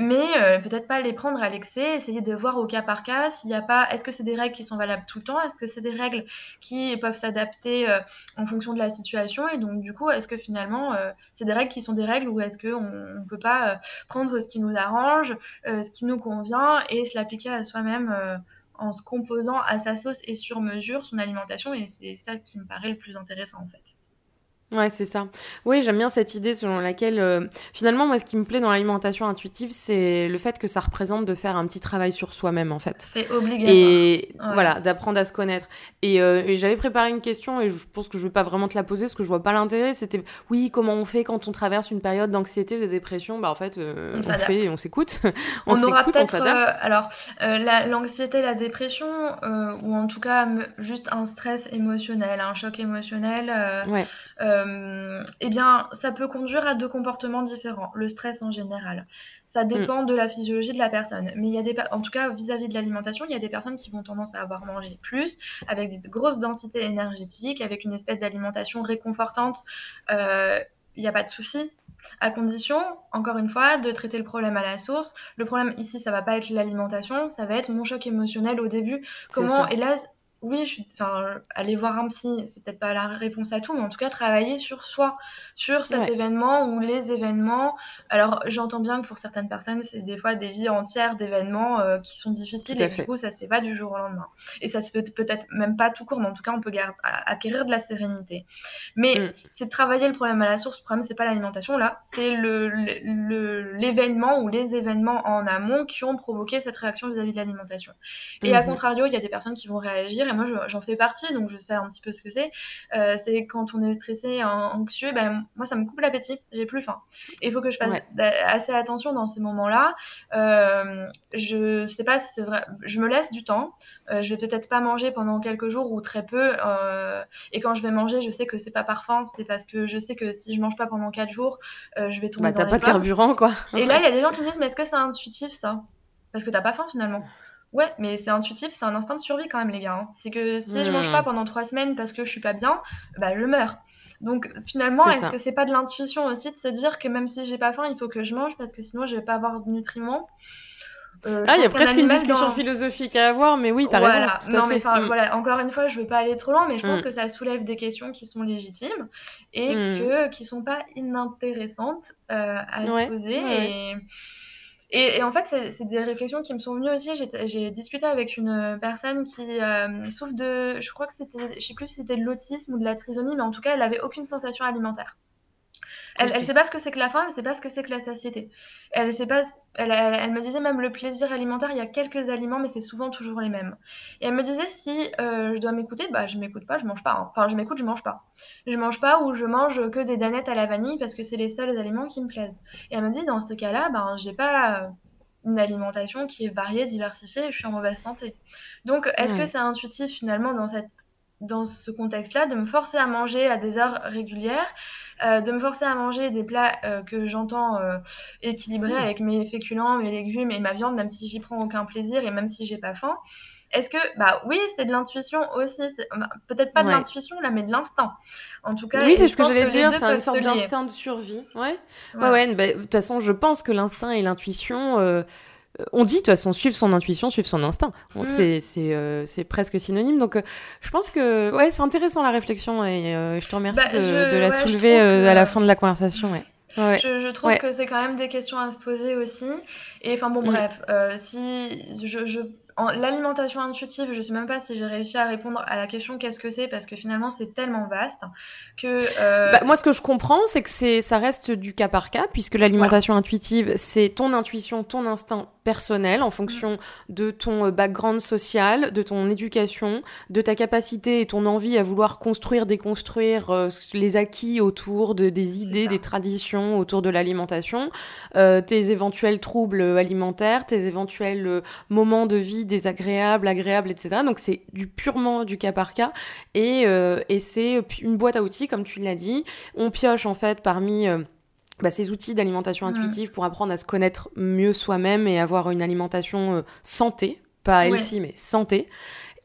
mais euh, peut-être pas les prendre à l'excès, essayer de voir au cas par cas s'il n'y a pas, est-ce que c'est des règles qui sont valables tout le temps, est-ce que c'est des règles qui peuvent s'adapter euh, en fonction de la situation, et donc du coup, est-ce que finalement euh, c'est des règles qui sont des règles ou est-ce qu'on ne peut pas prendre ce qui nous arrange, ce qui nous convient et se l'appliquer à soi-même en se composant à sa sauce et sur mesure son alimentation, et c'est ça qui me paraît le plus intéressant en fait. Ouais, c'est ça. Oui, j'aime bien cette idée selon laquelle, euh, finalement, moi, ce qui me plaît dans l'alimentation intuitive, c'est le fait que ça représente de faire un petit travail sur soi-même, en fait. C'est obligatoire. Et voilà, d'apprendre à se connaître. Euh, et, j'avais préparé une question, et je pense que je vais pas vraiment te la poser, parce que je vois pas l'intérêt. C'était, oui, comment on fait quand on traverse une période d'anxiété, de dépression? Bah, en fait, euh, on, fait et on s'écoute. on, s'écoute, on s'adapte. alors, l'anxiété, la, dépression, ou en tout cas, juste un stress émotionnel, un choc émotionnel. ouais euh, eh bien, ça peut conduire à deux comportements différents, le stress en général. Ça mm. dépend de la physiologie de la personne. Mais il y a des, en tout cas, vis-à-vis de l'alimentation, il y a des personnes qui vont tendance à avoir mangé plus, avec des grosses densités énergétiques, avec une espèce d'alimentation réconfortante. Euh, il n'y a pas de souci, à condition, encore une fois, de traiter le problème à la source. Le problème ici, ça va pas être l'alimentation, ça va être mon choc émotionnel au début. Comment, là, oui, je enfin, aller voir un psy, c'est peut-être pas la réponse à tout, mais en tout cas travailler sur soi, sur cet événement ou les événements. Alors, j'entends bien que pour certaines personnes, c'est des fois des vies entières d'événements euh, qui sont difficiles et du coup, ça se fait pas du jour au lendemain. Et ça se peut peut-être même pas tout court, mais en tout cas, on peut acquérir de la sérénité. Mais mm. c'est de travailler le problème à la source. Le problème, c'est pas l'alimentation là, c'est le, l'événement ou les événements en amont qui ont provoqué cette réaction vis-à-vis de l'alimentation. Et à mm-hmm. contrario, il y a des personnes qui vont réagir et moi j'en fais partie, donc je sais un petit peu ce que c'est. Euh, c'est quand on est stressé, anxieux, ben, moi ça me coupe l'appétit, j'ai plus faim. Et il faut que je fasse assez attention dans ces moments-là. Euh, je sais pas si c'est vrai, je me laisse du temps. Euh, je vais peut-être pas manger pendant quelques jours ou très peu. et quand je vais manger, je sais que c'est pas par faim, c'est parce que je sais que si je mange pas pendant 4 jours, je vais tomber bah, t'as pas de carburant quoi. Et là, il y a des gens qui me disent, mais est-ce que c'est intuitif ça? Parce que t'as pas faim finalement. Ouais, mais c'est intuitif, c'est un instinct de survie quand même, les gars. Hein. C'est que si je mange pas hmm. pendant trois semaines parce que je suis pas bien, bah je meurs. Donc finalement, est-ce que c'est pas de l'intuition aussi de se dire que même si j'ai pas faim, il faut que je mange parce que sinon je vais pas avoir de nutriments? Euh, ah, il y a presque une discussion philosophique à avoir, mais oui, t'as voilà. raison. non, mais hmm. voilà, encore une fois, je veux pas aller trop loin, mais je pense hmm. que ça soulève des questions qui sont légitimes et que, qui sont pas inintéressantes euh, à se poser. Et et, en fait, c'est des réflexions qui me sont venues aussi. J'ai discuté avec une personne qui euh, souffre de, je crois que c'était, je sais plus si c'était de l'autisme ou de la trisomie, mais en tout cas, elle avait aucune sensation alimentaire. Elle ne sait pas ce que c'est que la faim, elle ne sait pas ce que c'est que la satiété. Elle, sait pas, elle, elle, me disait même le plaisir alimentaire, il y a quelques aliments, mais c'est souvent toujours les mêmes. Et elle me disait si euh, je dois m'écouter, bah je m'écoute pas, je mange pas. Hein. Enfin, je m'écoute, je mange pas. Je mange pas ou je mange que des danettes à la vanille parce que c'est les seuls aliments qui me plaisent. Et elle me dit dans ce cas-là, ben j'ai pas une alimentation qui est variée, diversifiée, et je suis en mauvaise santé. Donc, est-ce que c'est intuitif finalement dans cette dans ce contexte-là de me forcer à manger à des heures régulières euh, de me forcer à manger des plats euh, que j'entends euh, équilibrés avec mes féculents, mes légumes et ma viande, même si j'y prends aucun plaisir et même si j'ai pas faim. Est-ce que, bah oui, c'est de l'intuition aussi, bah, peut-être pas de l'intuition là, mais de l'instinct. En tout cas, oui, c'est ce que j'allais dire, c'est une sorte d'instinct de survie. Ouais, ouais, ouais. Bah, de toute façon, je pense que l'instinct et l'intuition, on dit de toute façon suivre son intuition, suivre son instinct. Mm. Euh, c'est presque synonyme. Donc euh, je pense que ouais, c'est intéressant la réflexion et euh, je te remercie bah, de, la soulever à la fin de la conversation. Ouais. Je, trouve que c'est quand même des questions à se poser aussi. Et enfin bon, mm. bref, si je, je l'alimentation intuitive, je sais même pas si j'ai réussi à répondre à la question qu'est-ce que c'est parce que finalement c'est tellement vaste que. Euh, bah, moi, ce que je comprends, c'est que c'est ça reste du cas par cas puisque l'alimentation intuitive, c'est ton intuition, ton instinct personnel en fonction de ton euh, background social, de ton éducation, de ta capacité et ton envie à vouloir construire, déconstruire euh, les acquis autour de des idées, des traditions autour de l'alimentation, tes éventuels troubles alimentaires, tes éventuels moments de vie désagréable, agréable, etc. Donc c'est du purement du cas par cas et, euh, et c'est une boîte à outils comme tu l'as dit. On pioche en fait parmi euh, bah, ces outils d'alimentation intuitive pour apprendre à se connaître mieux soi-même et avoir une alimentation euh, santé, pas healthy mais santé.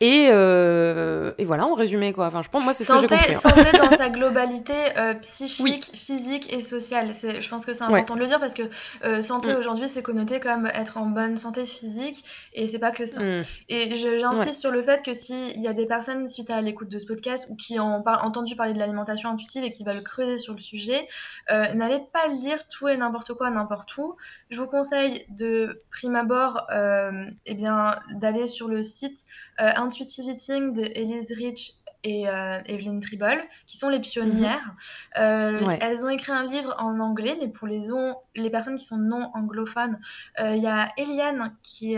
Et, euh, et, voilà, en résumé, quoi. Enfin, je pense, moi, c'est ce que j'ai compris. Hein. Santé dans sa globalité euh, psychique, physique et sociale. Je pense que c'est important de le dire parce que euh, santé mm. aujourd'hui, c'est connoté comme être en bonne santé physique et c'est pas que ça. Mm. Et j'insiste sur le fait que s'il y a des personnes, suite à l'écoute de ce podcast ou qui ont entendu parler de l'alimentation intuitive et qui veulent creuser sur le sujet, n'allez pas lire tout et n'importe quoi n'importe où. Je vous conseille de prime abord eh bien d'aller sur le site Intuitive Eating de Elise Rich et euh, Evelyn Tribble, qui sont les pionnières. Mhm. Euh, elles ont écrit un livre en anglais, mais pour les, les personnes qui sont non anglophones, euh, il y a Eliane qui,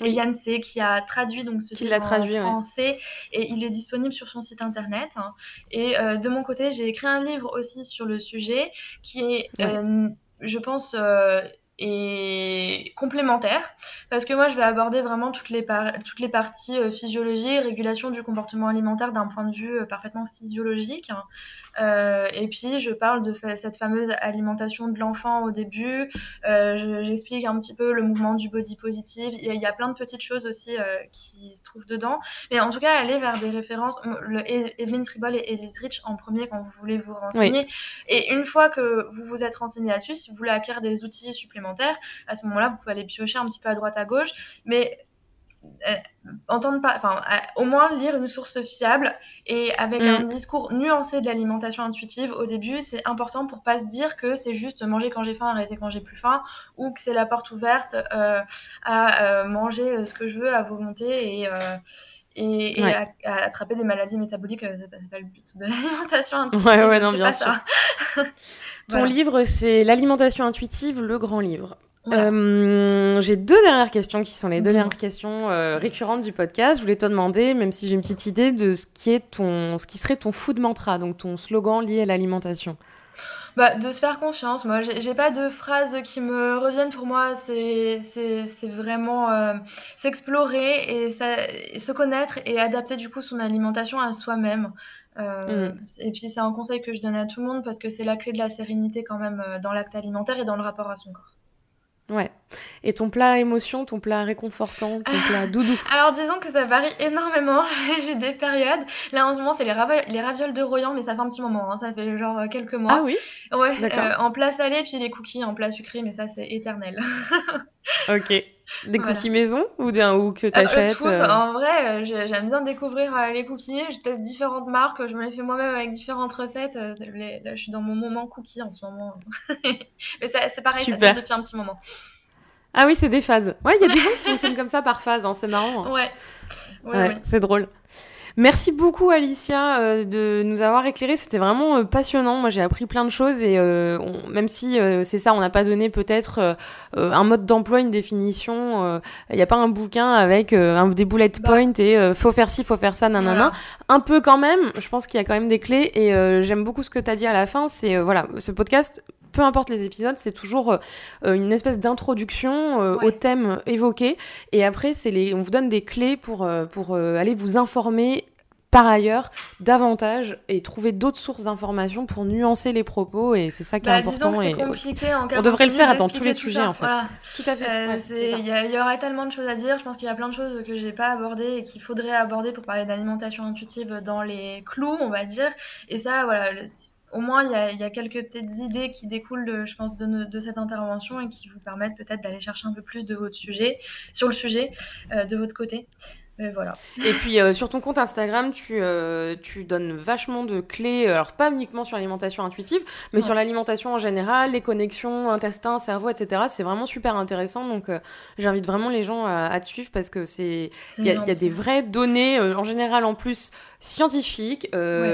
Eliane C, qui a traduit donc ce livre en français et il est disponible sur son site internet. Hein. Et de mon côté, j'ai écrit un livre aussi sur le sujet qui est, je pense, et complémentaire parce que moi je vais aborder vraiment toutes les, parties euh, physiologie, régulation du comportement alimentaire d'un point de vue euh, parfaitement physiologique. Euh, et puis je parle de cette fameuse alimentation de l'enfant au début. J'explique un petit peu le mouvement du body positive. Il y, a, plein de petites choses aussi qui se trouvent dedans. Mais en tout cas, aller vers des références. Le, Evelyn Tribble et Elise Rich en premier quand vous voulez vous renseigner. Et une fois que vous vous êtes renseigné là-dessus, si vous voulez acquérir des outils supplémentaires, à ce moment-là, vous pouvez aller piocher un petit peu à droite à gauche. Mais entendre pas, enfin, au moins lire une source fiable et avec un mm. discours nuancé de l'alimentation intuitive au début, c'est important pour pas se dire que c'est juste manger quand j'ai faim, arrêter quand j'ai plus faim, ou que c'est la porte ouverte euh, à euh, manger ce que je veux à volonté et euh, et, à, attraper des maladies métaboliques, c'est pas, pas, le but de l'alimentation intuitive. Ouais, ouais, non, bien sûr. Ton livre, c'est L'alimentation intuitive, le grand livre. Euh, j'ai deux dernières questions qui sont les deux dernières questions euh, récurrentes du podcast. Je voulais te demander, même si j'ai une petite idée, de ce qui, est ton, ce qui serait ton food mantra, donc ton slogan lié à l'alimentation. Bah, de se faire confiance. Moi, j'ai pas de phrases qui me reviennent pour moi. C'est vraiment euh, s'explorer et, se connaître et adapter du coup son alimentation à soi-même. Mm. Et puis c'est un conseil que je donne à tout le monde parce que c'est la clé de la sérénité quand même dans l'acte alimentaire et dans le rapport à son corps. Ouais. Et ton plat émotion, ton plat réconfortant, ton plat doudou Alors disons que ça varie énormément. J'ai des périodes. Là en ce moment c'est les, les, ravioles de Royan, mais ça fait un petit moment. Hein. Ça fait genre euh, quelques mois. Ah oui? Ouais. Euh, en plat salé puis les cookies en plat sucré, mais ça c'est éternel. ok. Des cookies maison ou, des, ou que tu achètes euh, En vrai, j'aime bien découvrir les cookies. Je teste différentes marques. Je me les fais moi-même avec différentes recettes. là, je suis dans mon moment cookie en ce moment. mais c'est pareil, ça fait depuis un petit moment. Ah oui, c'est des phases. Ouais, il y a des gens qui fonctionnent comme ça par phase, hein, c'est marrant. Hein. Ouais. Ouais, c'est drôle. Merci beaucoup Alicia euh, de nous avoir éclairé, c'était vraiment euh, passionnant. Moi j'ai appris plein de choses et euh, même si c'est ça, on n'a pas donné peut-être un mode d'emploi, une définition. Il n'y a pas un bouquin avec un, des bullet bah. points et faut faire ci, faut faire ça, nanana. Un peu quand même. Je pense qu'il y a quand même des clés et j'aime beaucoup ce que tu as dit à la fin. C'est voilà, ce podcast peu importe les épisodes, c'est toujours euh, une espèce d'introduction euh, au thème évoqué. Et après, c'est les, on vous donne des clés pour, euh, pour aller vous informer par ailleurs davantage et trouver d'autres sources d'informations pour nuancer les propos. Et c'est ça qui est bah, important et on devrait le faire dans tous les sujets en fait. tout à fait il y, aurait tellement de choses à dire. Je pense qu'il y a plein de choses que j'ai pas abordées et qu'il faudrait aborder pour parler d'alimentation intuitive dans les clous on va dire. Et ça voilà au moins, il y, a, quelques petites idées qui découlent, je pense, de, cette intervention et qui vous permettent peut-être d'aller chercher un peu plus de votre sujet, sur le sujet, euh, de votre côté. Et voilà. Et puis euh, sur ton compte Instagram, tu, euh, tu donnes vachement de clés, euh, alors pas uniquement sur l'alimentation intuitive, mais sur l'alimentation en général, les connexions intestin, cerveau, etc. C'est vraiment super intéressant. Donc j'invite vraiment les gens à, te suivre parce que c'est il y, a des vraies données en général en plus scientifiques.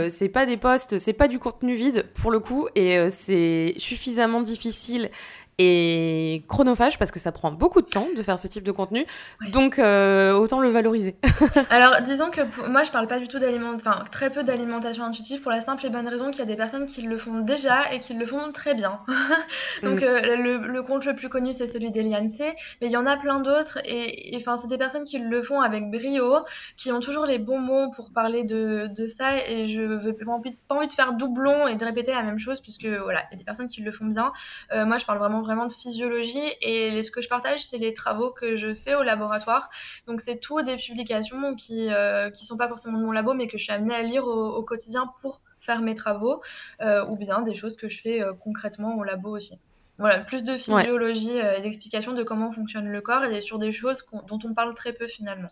C'est pas des posts, c'est pas du contenu vide pour le coup, et c'est suffisamment difficile et chronophage parce que ça prend beaucoup de temps de faire ce type de contenu. Donc euh, autant le valoriser. Alors disons que moi je parle pas du tout d'alimentation, enfin très peu d'alimentation intuitive pour la simple et bonne raison qu'il y a des personnes qui le font déjà et qui le font très bien. Donc mm. euh, le, compte le plus connu c'est celui d'Eliane C, mais il y en a plein d'autres et enfin c'est des personnes qui le font avec brio, qui ont toujours les bons mots pour parler de, de ça et je veux pas envie, pas envie de faire doublon et de répéter la même chose puisque voilà il y a des personnes qui le font bien. Euh, moi je parle vraiment vraiment de physiologie et ce que je partage, c'est les travaux que je fais au laboratoire. Donc c'est tout des publications qui euh, qui sont pas forcément de mon labo, mais que je suis amenée à lire au, quotidien pour faire mes travaux, euh, ou bien des choses que je fais euh, concrètement au labo aussi. Voilà, plus de physiologie et d'explication de comment fonctionne le corps et sur des choses dont on parle très peu finalement.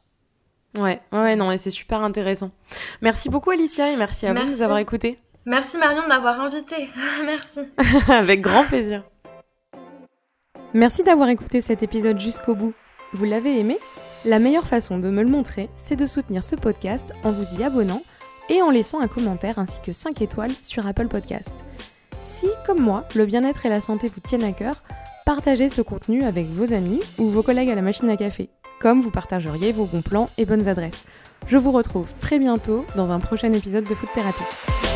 Ouais, ouais, non, et c'est super intéressant. Merci beaucoup Alicia et merci à vous de nous avoir écoutés. Merci Marion de m'avoir invitée. merci. Avec grand plaisir. Merci d'avoir écouté cet épisode jusqu'au bout. Vous l'avez aimé? La meilleure façon de me le montrer, c'est de soutenir ce podcast en vous y abonnant et en laissant un commentaire ainsi que 5 étoiles sur Apple Podcast. Si, comme moi, le bien-être et la santé vous tiennent à cœur, partagez ce contenu avec vos amis ou vos collègues à la machine à café, comme vous partageriez vos bons plans et bonnes adresses. Je vous retrouve très bientôt dans un prochain épisode de Food Thérapie.